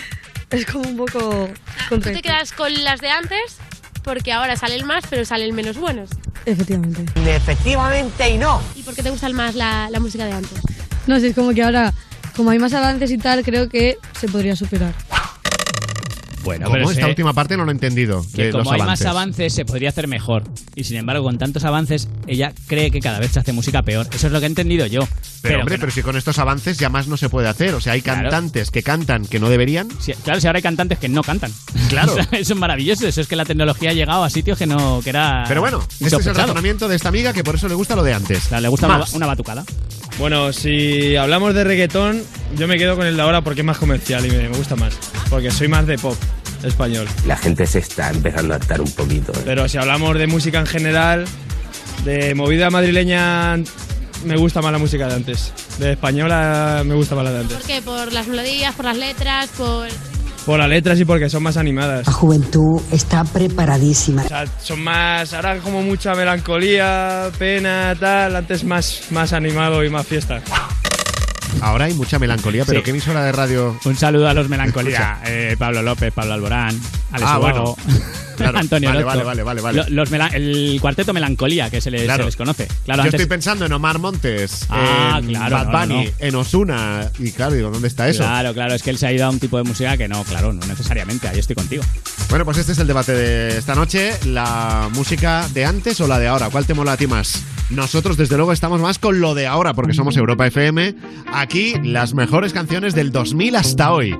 es como un poco
Tú te quedas con las de antes porque ahora salen más, pero salen menos buenos.
Efectivamente.
Efectivamente y no. ¿Y por qué te gusta más la, la música de antes?
No sé, es como que ahora, como hay más avances y tal, creo que se podría superar.
Bueno,
Como
pero
esta
sé
última parte no lo he entendido.
que
de
como
los
hay
avances.
más avances se podría hacer mejor. Y sin embargo, con tantos avances, ella cree que cada vez se hace música peor. Eso es lo que he entendido yo.
Pero, hombre,
que no.
pero si con estos avances ya más no se puede hacer. O sea, hay
Claro.
cantantes que cantan que no deberían.
Sí, claro, si ahora hay cantantes que no cantan.
Claro.
eso es maravilloso. Eso es que la tecnología ha llegado a sitios que no que era.
Pero bueno, este es el
insospechado.
razonamiento de esta amiga que por eso le gusta lo de antes.
Claro, le gusta una,
Más.
una batucada.
Bueno, si hablamos de reggaetón, yo me quedo con el de ahora porque es más comercial y me, me gusta más. Porque soy más de pop español.
La gente se está empezando a hartar un poquito. ¿eh?
Pero si hablamos de música en general, de movida madrileña, me gusta más la música de antes. De española me gusta más la de antes.
¿Por qué? ¿Por las melodías, por las letras, por...?
Por las letras y porque son más animadas.
La juventud está preparadísima.
O sea, son más, ahora como mucha melancolía, pena, tal, antes más, más animado y más fiesta.
Ahora hay mucha melancolía, pero
Sí.
¿qué emisora de radio?
Un saludo a los melancolía. Eh, Pablo López, Pablo Alborán, Alex
Ah,
Ubago,
bueno. Claro,
Antonio
vale, vale, vale, vale,
los el cuarteto melancolía que se les,
Claro.
se les conoce. Claro,
Yo
antes-
estoy pensando en Omar Montes,
Ah,
en
claro,
Bad
no,
Bunny,
no.
en Osuna. Y claro, digo, ¿dónde está eso?
Claro, claro, es que él se ha ido a un tipo de música que no, claro, no necesariamente. Ahí estoy contigo.
Bueno, pues este es el debate de esta noche. ¿La música de antes o la de ahora? ¿Cuál te mola a ti más? Nosotros, desde luego, estamos más con lo de ahora, porque somos Europa FM. Aquí, las mejores canciones del 2000 hasta hoy.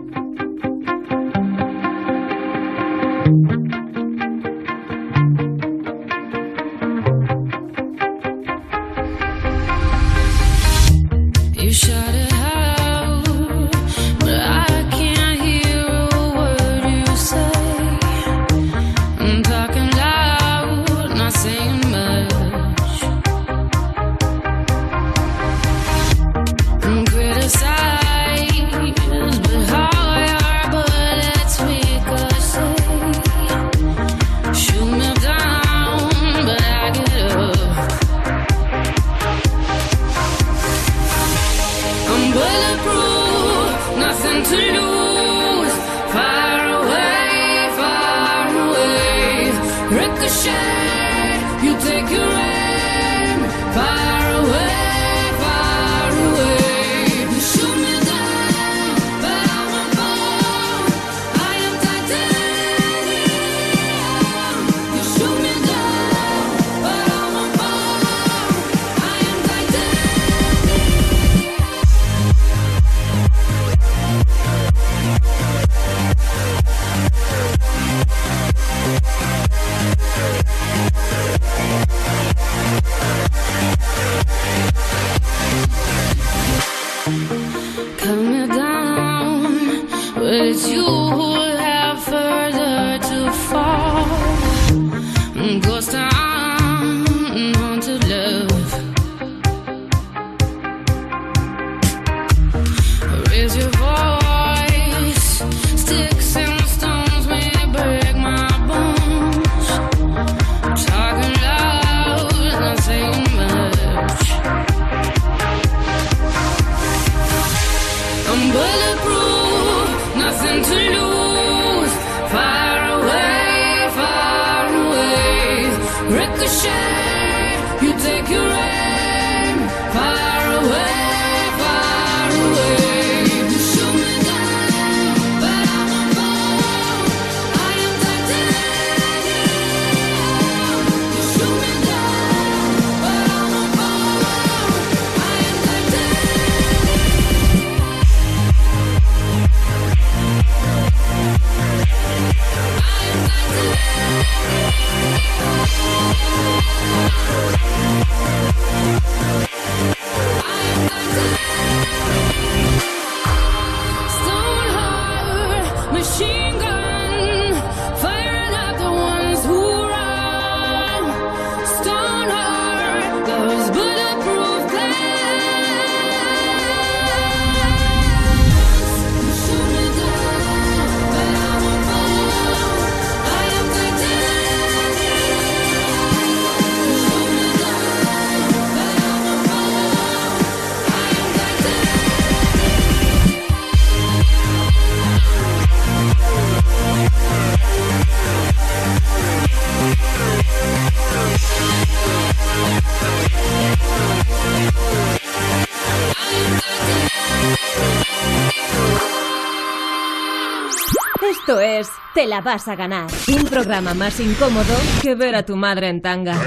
Esto es Te la vas a ganar. Un programa más incómodo que ver a tu madre en tanga.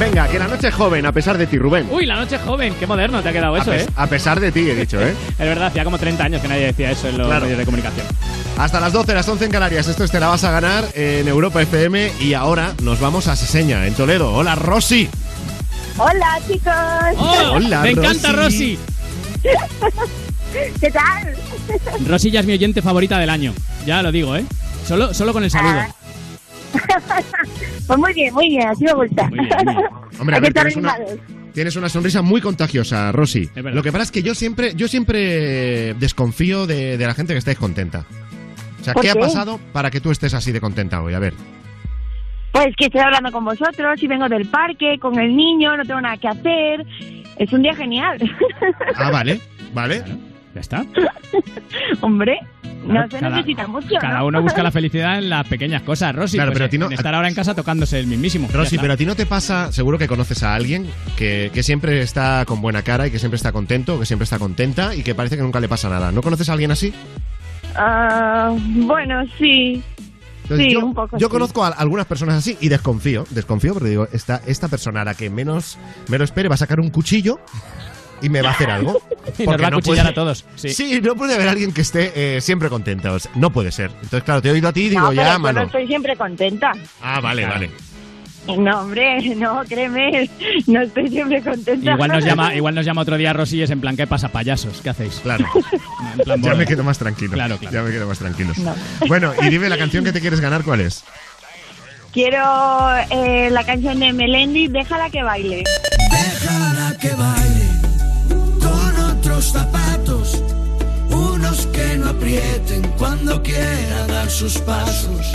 Venga, que la noche es joven, a pesar de ti, Rubén.
Uy, la noche es joven, qué moderno te ha quedado eso,
a,
¿eh?
a pesar de ti, he dicho, ¿eh?
Es verdad, hacía como 30 años que nadie decía eso en los
Claro.
medios de comunicación.
Hasta las 12, las 11 en Canarias. Esto es Te la vas a ganar en Europa FM. Y ahora nos vamos a Seseña, en Toledo. Hola, Rosy.
Hola, chicos.
¡Oh!
Hola,
¡Me encanta Rosy!
¿Qué tal?
Rosy ya es mi oyente favorita del año. Ya lo digo, ¿eh? Solo, solo con el saludo.
Ah. Pues muy bien, muy bien, así me gusta.
Hombre, a ver, tienes una, tienes una sonrisa muy contagiosa, Rosy. Lo que pasa es que yo siempre, yo siempre desconfío de, de la gente que esté contenta. O sea,
¿Por
¿qué, ha pasado para que tú estés así de contenta hoy? A ver.
Pues que estoy hablando con vosotros y vengo del parque con el niño, no tengo nada que hacer. Es un día genial.
Ah, vale, vale.
Ya está.
Hombre, no se
cada-
necesita mucho.
Cada
¿no?
uno busca la felicidad en las pequeñas cosas, Rosy.
Claro,
pues,
pero a ti no-
en estar ahora en casa tocándose el mismísimo.
Rosy, pero a ti no te pasa, seguro que conoces a alguien que, que siempre está con buena cara y que siempre está contento, que siempre está contenta y que parece que nunca le pasa nada. ¿No conoces a alguien así?
Ah, bueno, sí.
Entonces,
sí,
yo,
un poco.
yo
sí.
conozco a algunas personas así y desconfío, desconfío porque digo, esta, esta persona a la que menos me lo espere va a sacar un cuchillo y me va a hacer algo.
Y nos
Porque
va a
no
cuchillar
puede-
a todos. Sí.
no puede haber alguien que esté eh, siempre contenta. o sea, no puede ser. Entonces, claro, te he oído a ti y digo,
no, pero
ya,
yo
mano.
no estoy siempre contenta.
Ah, vale, vale.
No, hombre, no, créeme, no estoy siempre contenta.
Igual nos llama, igual nos llama otro día Rosy y es en plan, ¿qué pasa, payasos? ¿Qué hacéis?
Claro.
En plan,
Ya me quedo más tranquilo.
Claro, claro.
Ya me quedo más tranquilo.
No.
Bueno, y dime la canción que te quieres ganar, ¿cuál es?
Quiero eh, la canción de Melendi, déjala que baile.
Déjala que baile zapatos, unos que no aprieten cuando quiera dar sus pasos.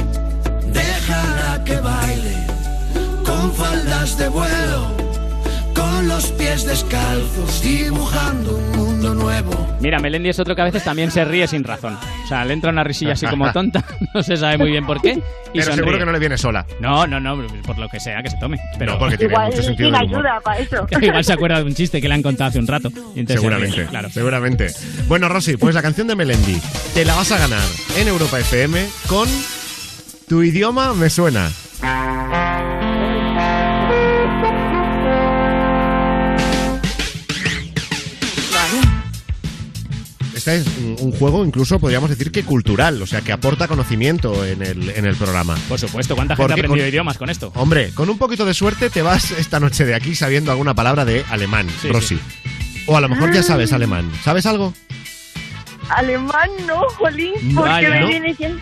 Déjala que baile con faldas de vuelo, con los pies descalzos, dibujando un mundo nuevo.
Mira, Melendi es otro que a veces también se ríe sin razón. O sea, le entra una risilla así como tonta, no se sabe muy bien por qué. Y
Pero
sonríe.
seguro que no le viene sola.
No, no, no, por lo que sea que se tome. Pero
No, porque tiene
Igual
mucho sentido
sin ayuda para eso.
Igual se acuerda de un chiste que le han contado hace un rato.
Seguramente,
ríe, claro.
seguramente. Bueno, Rosy, pues la canción de Melendi te la vas a ganar en Europa FM con Tu idioma me suena. Este es un juego incluso podríamos decir que cultural, o sea, que aporta conocimiento en el, en el programa.
Por supuesto, ¿cuánta gente ha aprendido
con-
idiomas con esto?
Hombre, con un poquito de suerte te vas esta noche de aquí sabiendo alguna palabra de alemán,
Sí,
Rosy. O a lo mejor ya sabes alemán. ¿Sabes algo?
Alemán no, Jolín, porque
Vale,
me
¿no?
viene siendo...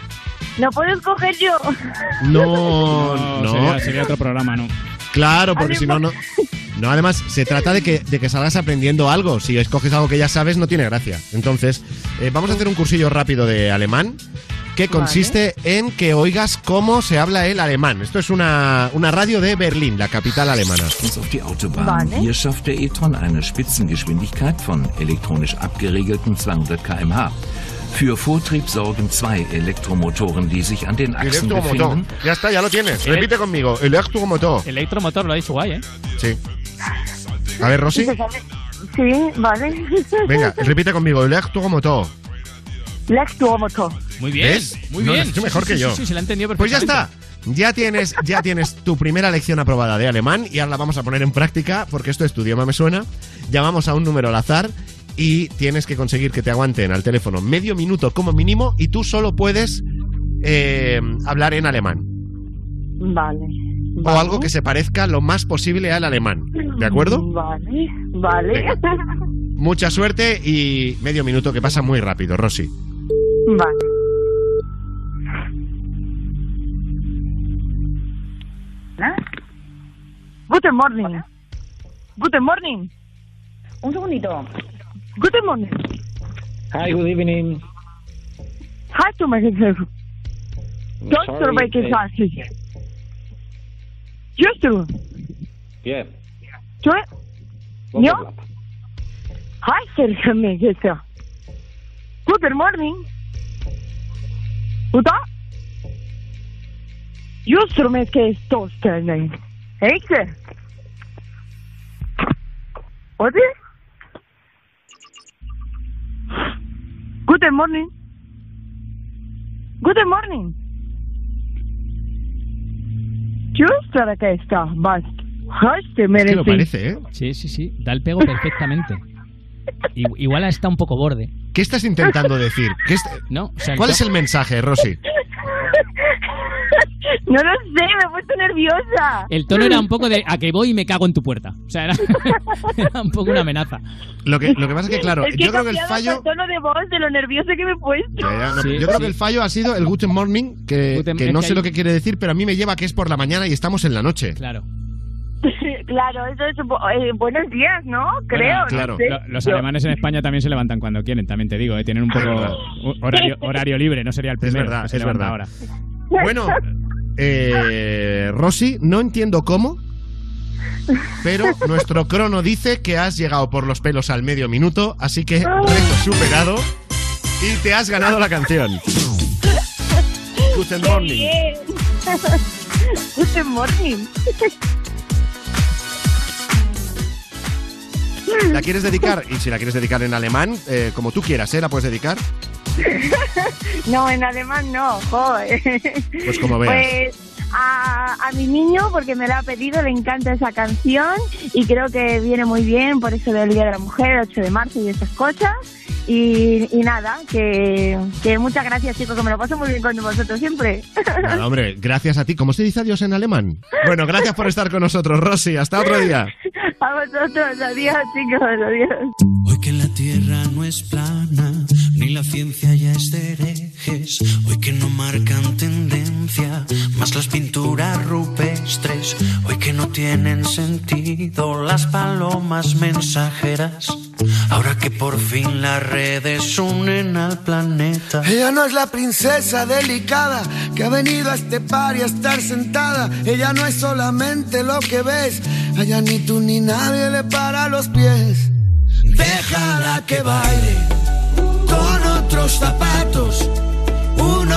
No puedo escoger yo.
No, no.
Sería, sería otro programa, ¿no?
Claro, porque si no, no. No, además, se trata de que, de que salgas aprendiendo algo. Si escoges algo que ya sabes, no tiene gracia. Entonces, eh, vamos a hacer un cursillo rápido de alemán que consiste en que oigas cómo se habla el alemán. Esto es una, una radio de Berlín, la capital alemana.
Uns auf die Autobahn. Hier schafft der e-tron eine Spitzengeschwindigkeit von elektronisch abgeregelten 200 km/h. Für Vortrieb sorgen zwei Elektromotoren, die sich an den Achsen
Electromotor.
befinden.
Ya está, ya lo tienes. Repite conmigo. Electromotor.
Electromotor, lo ha dicho guay, ¿eh?
Sí. A ver, Rosy.
Sí, vale.
Venga, repite conmigo. Electromotor.
Electromotor.
Muy bien,
¿Ves?
muy
No,
bien.
es mejor
Sí, sí,
que
sí,
yo.
Sí, sí, se la ha entendido
Pues ya
perfectamente.
está. Ya tienes, ya tienes tu primera lección aprobada de alemán y ahora la vamos a poner en práctica porque esto es tu idioma me suena. Llamamos a un número al azar y tienes que conseguir que te aguanten al teléfono medio minuto como mínimo y tú solo puedes eh, hablar en alemán.
Vale.
O algo que se parezca lo más posible al alemán. ¿De acuerdo?
Vale, vale.
Mucha suerte y medio minuto que pasa muy rápido, Rosy.
Vale. ¿Ah? Guten Morning. Guten Morning. Un segundito. Good morning.
Hi, good evening.
Hi, to
make
it safe.
Doctor
vacancy. Just to.
Yeah.
To
it? Yeah.
Hi, Sergio Mejesa. Good morning. Uta? Justru mēs, ka es to stēlēju. Eikse? Odi? Guten Morning. Guten Morning. Para que está, vas. Haste merece.
¿eh?
Sí, sí, sí. Da el pego perfectamente. Igual está un poco borde.
¿Qué estás intentando decir? ¿Qué est-
No, o sea,
¿Cuál
to-
es el mensaje, Rosy?
No lo sé, me he puesto nerviosa.
El tono era un poco de a que voy y me cago en tu puerta. O sea, era, era un poco una amenaza.
Lo que, lo que pasa es que, claro,
es que
yo
he
creo que el fallo...
el tono de voz de lo nerviosa que me he puesto.
Ya, ya, no,
Sí,
yo creo que el fallo ha sido el Guten Morning, que,
Guten-
que
es
no
que
sé
hay-
lo que quiere decir, pero a mí me lleva que es por la mañana y estamos en la noche.
Claro.
claro, eso es eh, buenos días, ¿no? Creo.
claro.
sé.
Lo- los alemanes en España también se levantan cuando quieren, también te digo. eh, Tienen un poco horario, horario libre, no sería el primero.
verdad,
que se
es verdad.
ahora.
Bueno, eh, Rosy, no entiendo cómo, pero nuestro crono dice que has llegado por los pelos al medio minuto, así que reto superado y te has ganado la canción. Guten
¡Qué
Morning.
Guten Morning.
¿La quieres dedicar? Y si la quieres dedicar en alemán, eh, como tú quieras, ¿eh? ¿La puedes dedicar?
No, en alemán no, joder.
Pues como veas.
Pues a, a mi niño, porque me la ha pedido, le encanta esa canción y creo que viene muy bien por eso del Día de la Mujer, el 8 de marzo y esas cosas. Y, y nada, que, que muchas gracias chicos, que me lo paso muy bien con vosotros siempre.
Nada, hombre, gracias a ti. ¿Cómo se dice adiós en alemán? Bueno, gracias por estar con nosotros, Rosy. Hasta otro día.
A vosotros, adiós chicos, adiós.
Hoy que la tierra no es plana, ni la ciencia ya es de Hoy que no marcan tendencia, más las pinturas rupestres. Hoy que no tienen sentido las palomas mensajeras. Ahora que por fin las redes unen al planeta.
Ella no es la princesa delicada que ha venido a este par y a estar sentada. Ella no es solamente lo que ves. Allá ni tú ni nadie le para los pies. Déjala que baile con otros zapatos.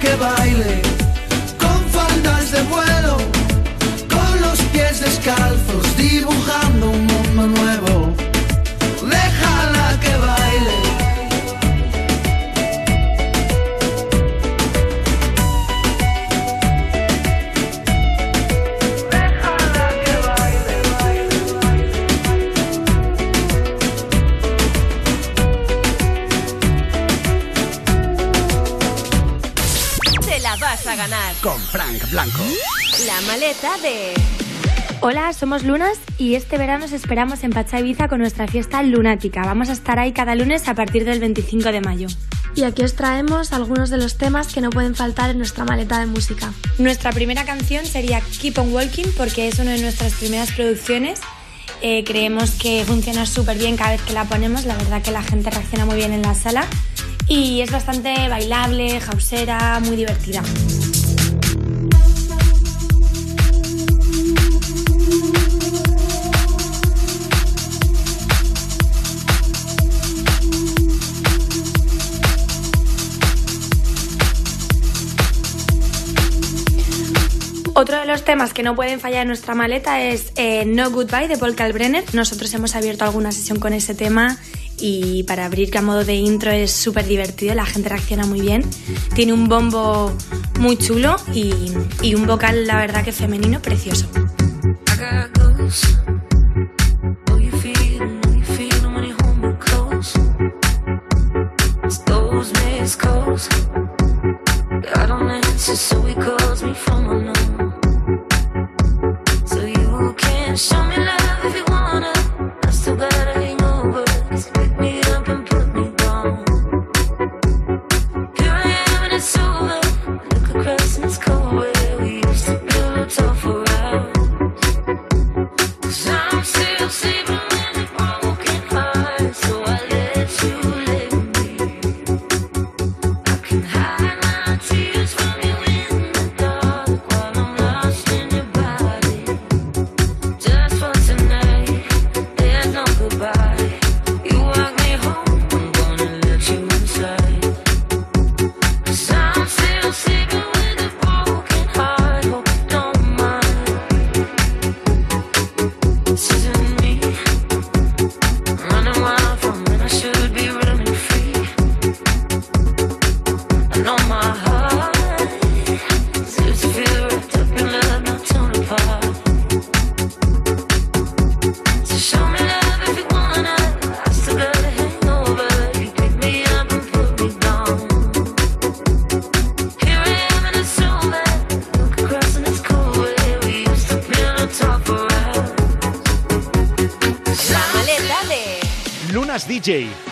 Que baile con faldas de vuelo, con los pies descalzos, dibujando un
blanco.
La maleta de...
Hola, somos Lunas y este verano os esperamos en Pacha Ibiza con nuestra fiesta lunática. Vamos a estar ahí cada lunes a partir del 25 de mayo.
Y aquí os traemos algunos de los temas que no pueden faltar en nuestra maleta de música.
Nuestra primera canción sería Keep on Walking porque es una de nuestras primeras producciones. Eh, creemos que funciona súper bien cada vez que la ponemos, la verdad que la gente reacciona muy bien en la sala y es bastante bailable, hausera, muy divertida. Otro de los temas que no pueden fallar en nuestra maleta es eh, No Goodbye de Paul Kalbrenner. Nosotros hemos abierto alguna sesión con ese tema y para abrir que a modo de intro es súper divertido, la gente reacciona muy bien. Tiene un bombo muy chulo y, y un vocal, la verdad, que femenino precioso.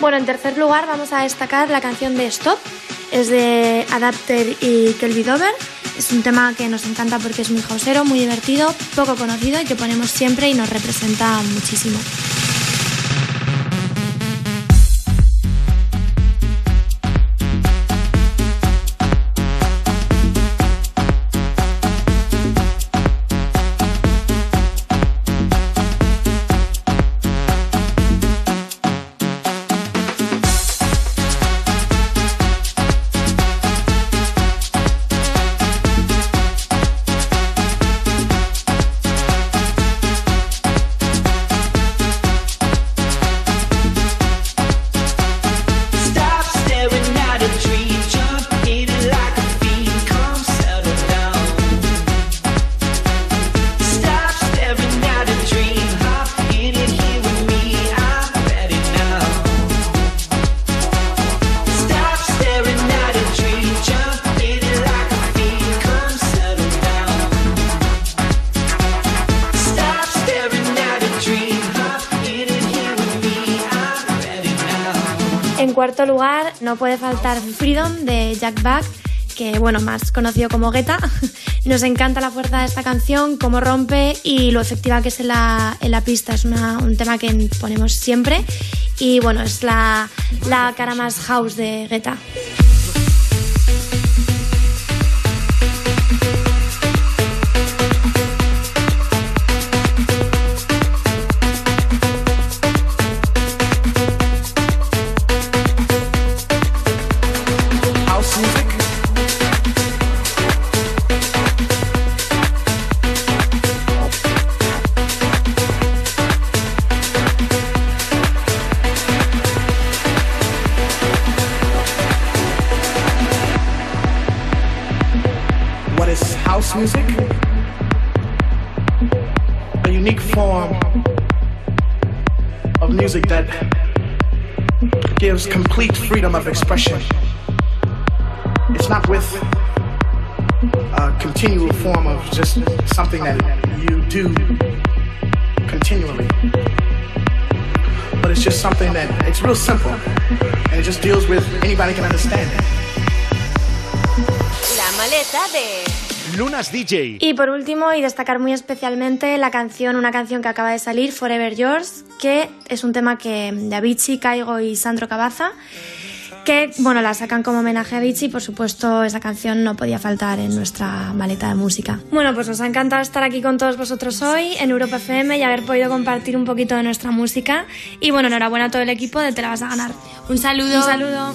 Bueno, en tercer lugar vamos a destacar la canción de Stop. Es de Adapter y Kelby Dover. Es un tema que nos encanta porque es muy hausero, muy divertido, poco conocido y que ponemos siempre y nos representa muchísimo. No puede faltar Freedom de Jack Back, que bueno, más conocido como Guetta. Nos encanta la fuerza de esta canción, cómo rompe y lo efectiva que es en la, en la pista. Es un tema que ponemos siempre y bueno, es la, la cara más house de Guetta.
Expression. It's not with a continual form of just something that you do continually. But it's just something that it's real simple and it just deals with anybody can understand it.
La maleta de
Lunas DJ.
Y por último, y destacar muy especialmente la canción, una canción que acaba de salir, Forever Yours, que es un tema que de Avicii, Caigo y Sandro Cabaza, que bueno, la sacan como homenaje a Avicii y por supuesto esa canción no podía faltar en nuestra maleta de música. Bueno, pues nos ha encantado estar aquí con todos vosotros hoy en Europa FM y haber podido compartir un poquito de nuestra música. Y bueno, enhorabuena a todo el equipo de Te la vas a ganar.
Un saludo.
Un saludo.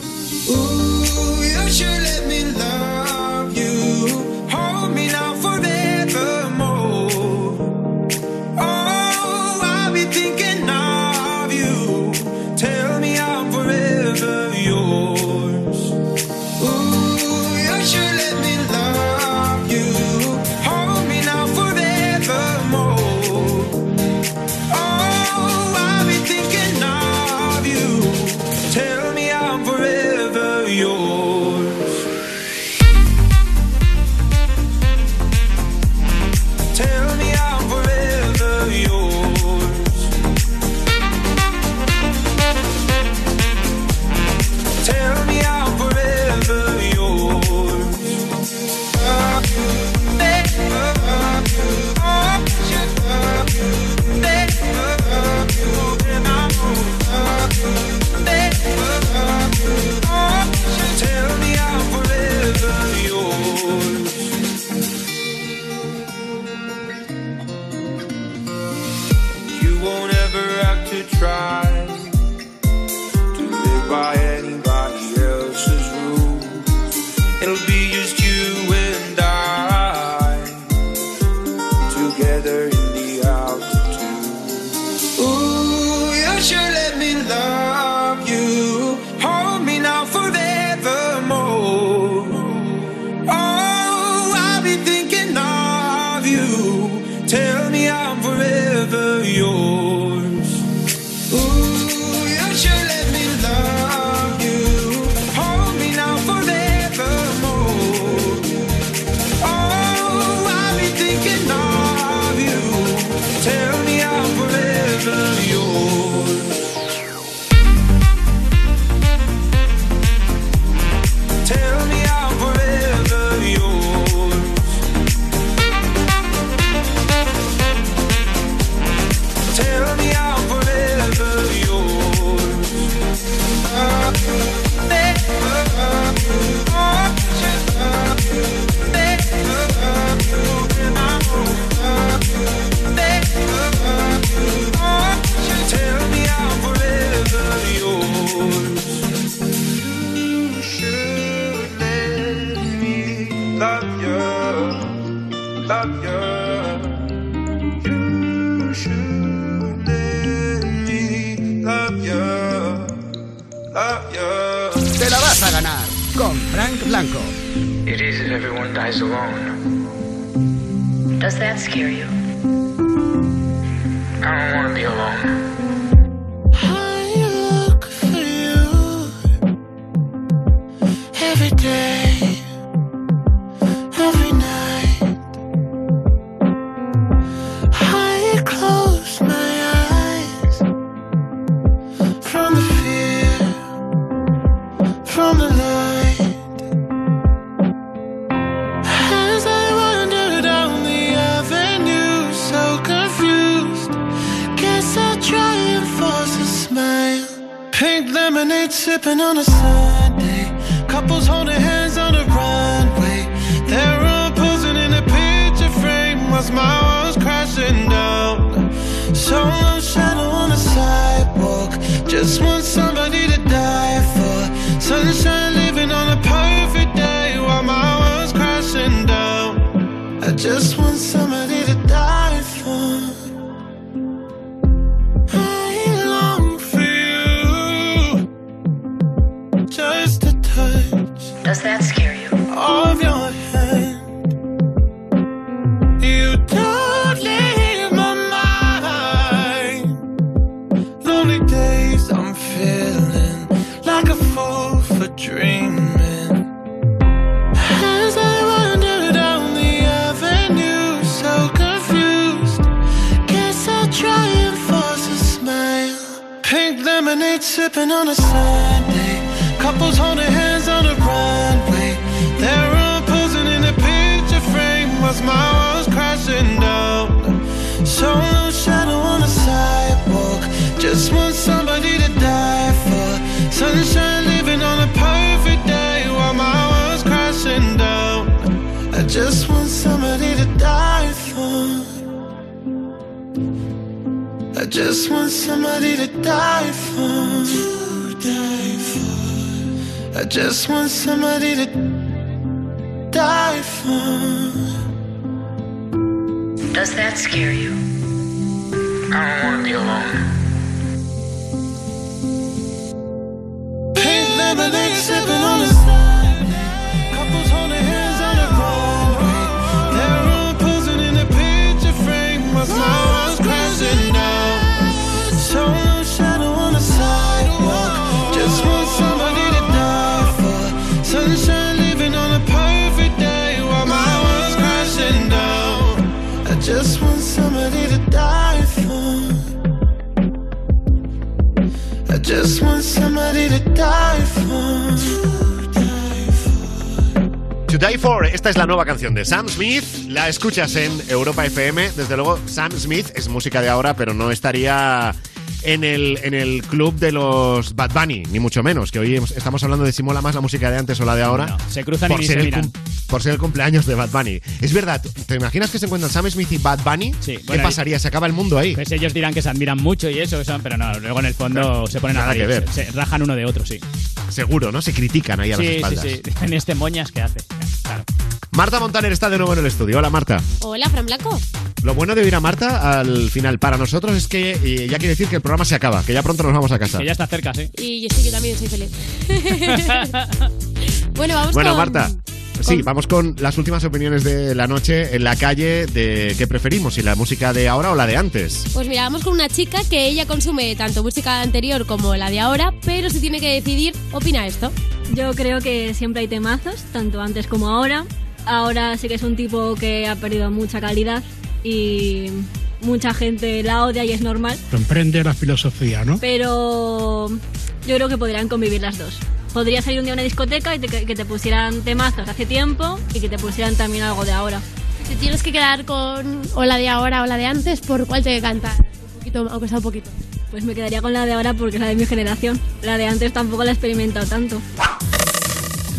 Love you, love you. You should let me love you, love you.
Te la vas a ganar con Frank Blanco.
It is if everyone dies alone.
Does that scare you?
I don't want to be alone.
I look for you every day,
La escuchas en Europa FM. Desde luego, Sam Smith es música de ahora, pero no estaría en el, en el club de los Bad Bunny, ni mucho menos. Que hoy estamos hablando de si mola más la música de antes o la de ahora.
No, se cruzan y
por
ni
ser
se miran.
Por ser el cumpleaños de Bad Bunny. Es verdad, ¿te imaginas que se encuentran Sam Smith y Bad Bunny? ¿Qué
bueno,
pasaría? ¿Se acaba el mundo ahí?
Pues ellos dirán que se admiran mucho y eso, eso, pero no, luego en el fondo se ponen a
nada que
reír,
ver.
Se, se rajan uno de otro, sí.
Seguro, ¿no? Se critican ahí a las
Sí, sí,
espaldas.
sí. En este moñas que hace. Claro.
Marta Montaner está de nuevo en el estudio. Hola, Marta.
Hola, Fran Blanco.
Lo bueno de oír a Marta al final para nosotros es que eh, ya quiere decir que el programa se acaba, que ya pronto nos vamos a casa.
Que ya está cerca, sí.
Y yo sí, yo también soy feliz. bueno, vamos
Bueno,
con...
Marta. Sí, vamos con las últimas opiniones de la noche en la calle de qué preferimos, si la música de ahora o la de antes.
Pues mira, vamos con una chica que ella consume tanto música anterior como la de ahora, pero si tiene que decidir, opina esto.
Yo creo que siempre hay temazos, tanto antes como ahora. Ahora sí que es un tipo que ha perdido mucha calidad y mucha gente la odia y es normal.
Comprende la filosofía, ¿no?
Pero yo creo que podrían convivir las dos. Podría salir un día a una discoteca y te- que te pusieran temazos hace tiempo y que te pusieran también algo de ahora.
Si tienes que quedar con o la de ahora o la de antes, ¿por cuál te cantar? Un poquito, aunque sea un poquito.
Pues me quedaría con la de ahora porque es la de mi generación. La de antes tampoco la he experimentado tanto.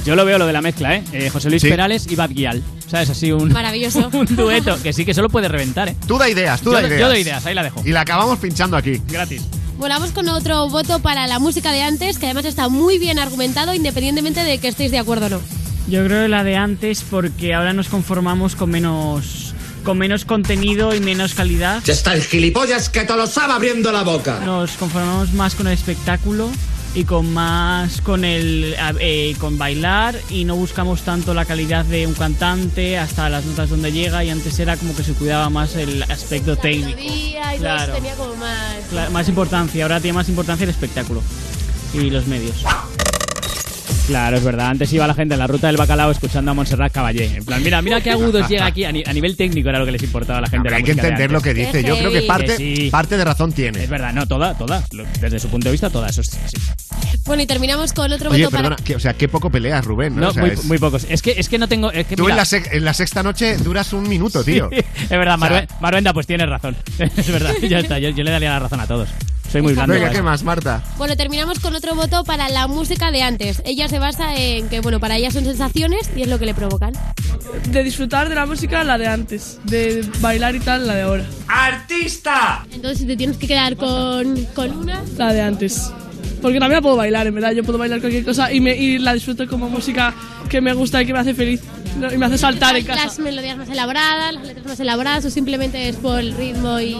Yo lo veo lo de la mezcla, ¿eh? Eh, José Luis
Sí.
Perales y Bad Gyal. ¿Sabes? Así un,
Maravilloso.
un dueto que sí que solo puede reventar, ¿eh?
Tú da ideas, tú
Yo
da ideas.
yo doy ideas, ahí la dejo.
Y la acabamos pinchando aquí.
Gratis.
Bueno, vamos con otro voto para la música de antes, que además está muy bien argumentado, independientemente de que estéis de acuerdo o no.
Yo creo la de antes porque ahora nos conformamos con menos con menos contenido y menos calidad.
Ya está el gilipollas que te lo sabe abriendo la boca.
Nos conformamos más con el espectáculo y con más con el eh, con bailar y no buscamos tanto la calidad de un cantante hasta las notas donde llega y antes era como que se cuidaba más el aspecto técnico.
Y
Claro.
tenía como más...
Más importancia, ahora tiene más importancia el espectáculo y los medios.
Claro, es verdad. Antes iba la gente en la ruta del bacalao escuchando a Montserrat Caballé. En plan, mira, mira qué agudos llega aquí. A, ni- a nivel técnico era lo que les importaba a la gente. de la
Hay que entender lo que dice. Yo creo que parte,
sí.
parte de razón tiene.
Es verdad, no, toda, toda. Desde su punto de vista, toda. Eso es así.
Bueno, y terminamos con otro
Oye,
voto
perdona,
para...
que, o sea, qué poco peleas, Rubén, ¿no?
No,
O sea,
muy,
es-
muy pocos. Es que, es que no tengo. Es que,
Tú en la, sec- en la sexta noche duras un minuto, tío.
es verdad,
O sea-
pues tienes razón. es verdad, ya está. Yo, yo le daría la razón a todos. Soy muy blando.
Venga, ¿qué más, Marta?
Bueno, terminamos con otro voto para la música de antes. Ella se basa en que, bueno, para ella son sensaciones y es lo que le provocan.
De disfrutar de la música, la de antes. De bailar y tal, la de ahora.
¡Artista! Entonces, si te tienes que quedar con, con una...
La de antes. Porque también la puedo bailar, en verdad. Yo puedo bailar cualquier cosa y, me, y la disfruto como música que me gusta y que me hace feliz. ¿no? Y me hace saltar en casa.
Las melodías más elaboradas, las letras más elaboradas o simplemente es por el ritmo y...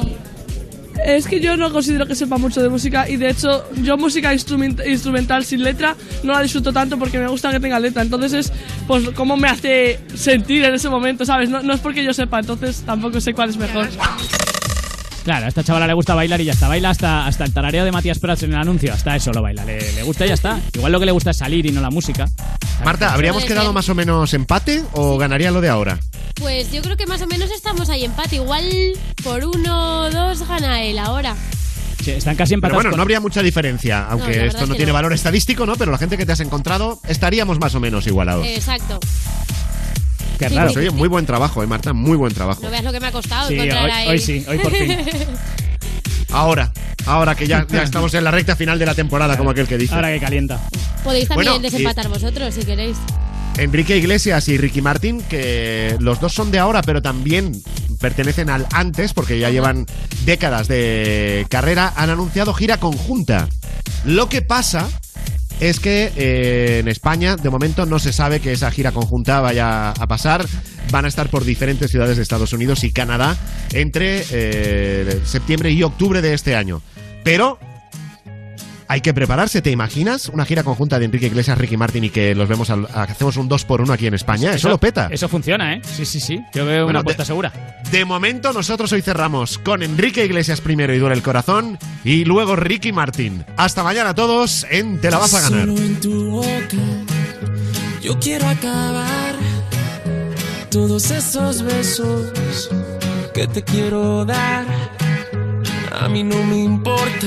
Es que yo no considero que sepa mucho de música y de hecho yo música instrument- instrumental sin letra no la disfruto tanto porque me gusta que tenga letra. Entonces es pues cómo me hace sentir en ese momento, ¿sabes? No, no es porque yo sepa, entonces tampoco sé cuál es mejor.
Claro, a esta chavala le gusta bailar y ya está. Baila hasta, hasta el tarareo de Matías Prats en el anuncio. Hasta eso lo baila. Le, le gusta y ya está. Igual lo que le gusta es salir y no la música.
Marta, ¿habríamos quedado
ser.
más o menos empate o ganaría lo de ahora?
Pues yo creo que más o menos estamos ahí empate. Igual por uno o dos gana él ahora.
Sí, están casi
Pero
empatados.
bueno, no habría mucha diferencia, aunque esto
es
no
que
tiene
no.
valor estadístico, ¿no? Pero la gente que te has encontrado estaríamos más o menos igualados.
Exacto.
Qué raro. Oye, muy buen trabajo, eh, Marta, muy buen trabajo.
No veas lo que me ha costado
Sí,
encontrar
hoy-
ahí.
hoy sí, hoy por fin. Ahora, ahora que ya, ya estamos en la recta final de la temporada, como aquel que dice.
Ahora que calienta.
Podéis también
Bueno, y-
desempatar vosotros si queréis.
Enrique Iglesias y Ricky Martin, que los dos son de ahora, pero también pertenecen al antes, porque ya llevan décadas de carrera, han anunciado gira conjunta. Lo que pasa es que eh, en España, de momento, no se sabe que esa gira conjunta vaya a pasar. Van a estar por diferentes ciudades de Estados Unidos y Canadá entre eh, septiembre y octubre de este año. Pero hay que prepararse, ¿te imaginas? Una gira conjunta de Enrique Iglesias, Ricky Martin y que los vemos al- a- que hacemos un 2 por 1 aquí en España. Eso, lo peta.
Eso funciona, ¿eh? Sí, sí, sí. Yo veo
Bueno,
una
de-
apuesta segura.
De momento, nosotros hoy cerramos con Enrique Iglesias primero y duele el corazón, y luego Ricky Martin. Hasta mañana a todos en Te la vas a ganar.
Solo en tu boca yo quiero acabar todos esos besos que te quiero dar. A mí no me importa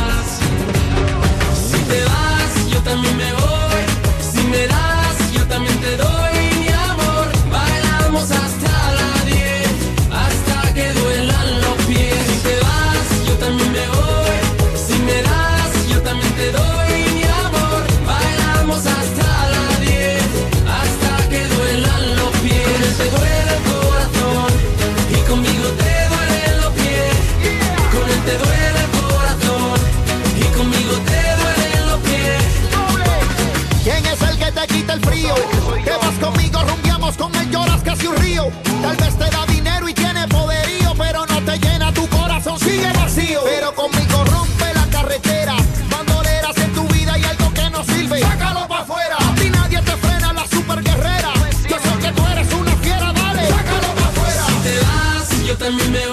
También me voy.
Casi un río. Tal vez te da dinero y tiene poderío, pero no te llena tu corazón, sigue vacío. Pero conmigo rompe la carretera, bandoleras en tu vida y algo que no sirve. Sácalo para afuera, a ti nadie te frena, la super guerrera. Yo sé que tú eres una fiera, dale, sácalo para afuera.
Si te vas, yo también me voy.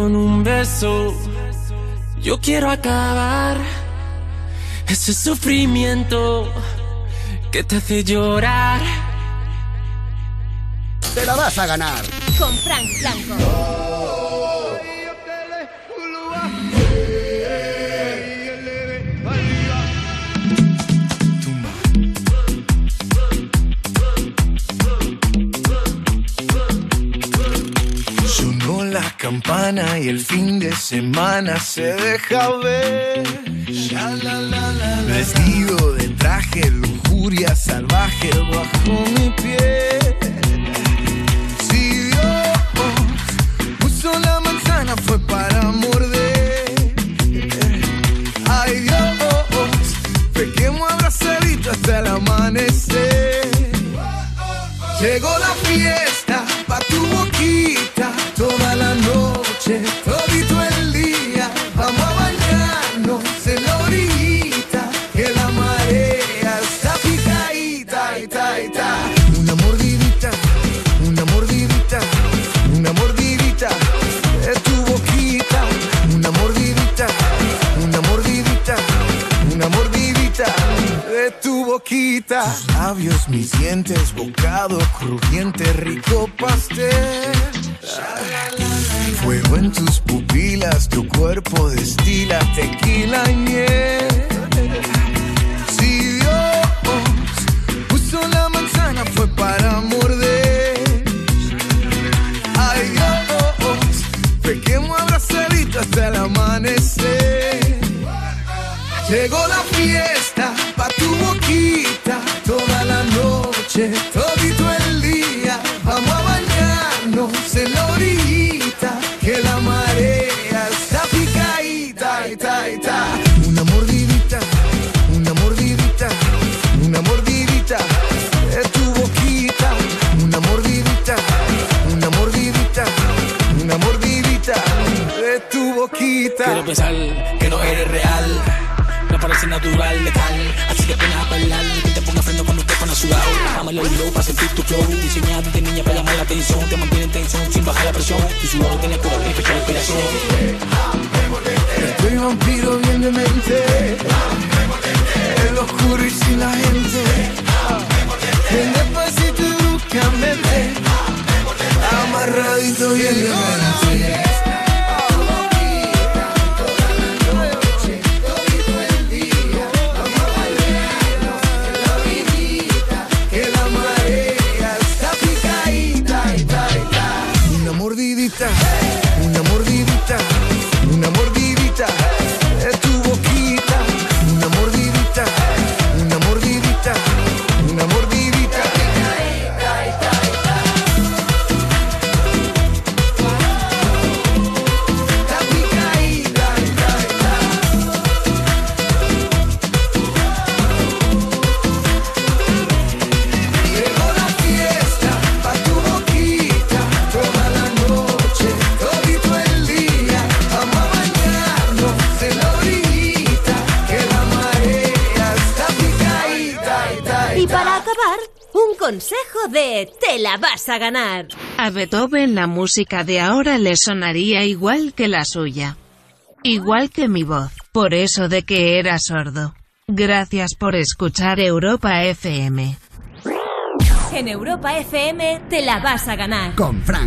Con un beso yo quiero acabar ese sufrimiento que te hace llorar.
Te la vas a ganar.
Con Frank Blanco.
Y el fin de semana se deja ver. Vestido de traje, lujuria salvaje bajo mi piel. Si Dios puso la manzana fue para morder. Ay Dios, pequemos abrazadito hasta el amanecer. Llegó la fiesta labios, mis dientes, bocado crujiente, rico pastel. Fuego en tus pupilas, tu cuerpo destila tequila y miel. Si Dios puso la manzana fue para morder. Ay Dios, pequemos abrazaditos hasta el amanecer. Llegó la fiesta noche, todito el día. Vamos a bañarnos en la orillita, que la marea está picadita, ita, ita. Una mordidita, una mordidita, una mordidita de tu boquita. Una mordidita, una mordidita, una mordidita de tu boquita.
Quiero pensar que no eres real. Me parece natural, letal. Así que pena a bailar. Que te ponga freno cuando pones sudado. Dámelo el low para sentir tu flow. Diseñado de niña para llamar la atención. Te mantiene en tensión sin bajar la presión. Tu sudor tiene cura, tiene fecha de inspiración.
Estoy vampiro bien de mente. El oscuro y sin la gente. Ven despacito y bruscamente. Amarradito bien de mente.
La vas a ganar.
A Beethoven la música de ahora le sonaría igual que la suya. Igual que mi voz, por eso de que era sordo. Gracias por escuchar Europa FM.
En Europa FM te la vas a ganar.
Con Frank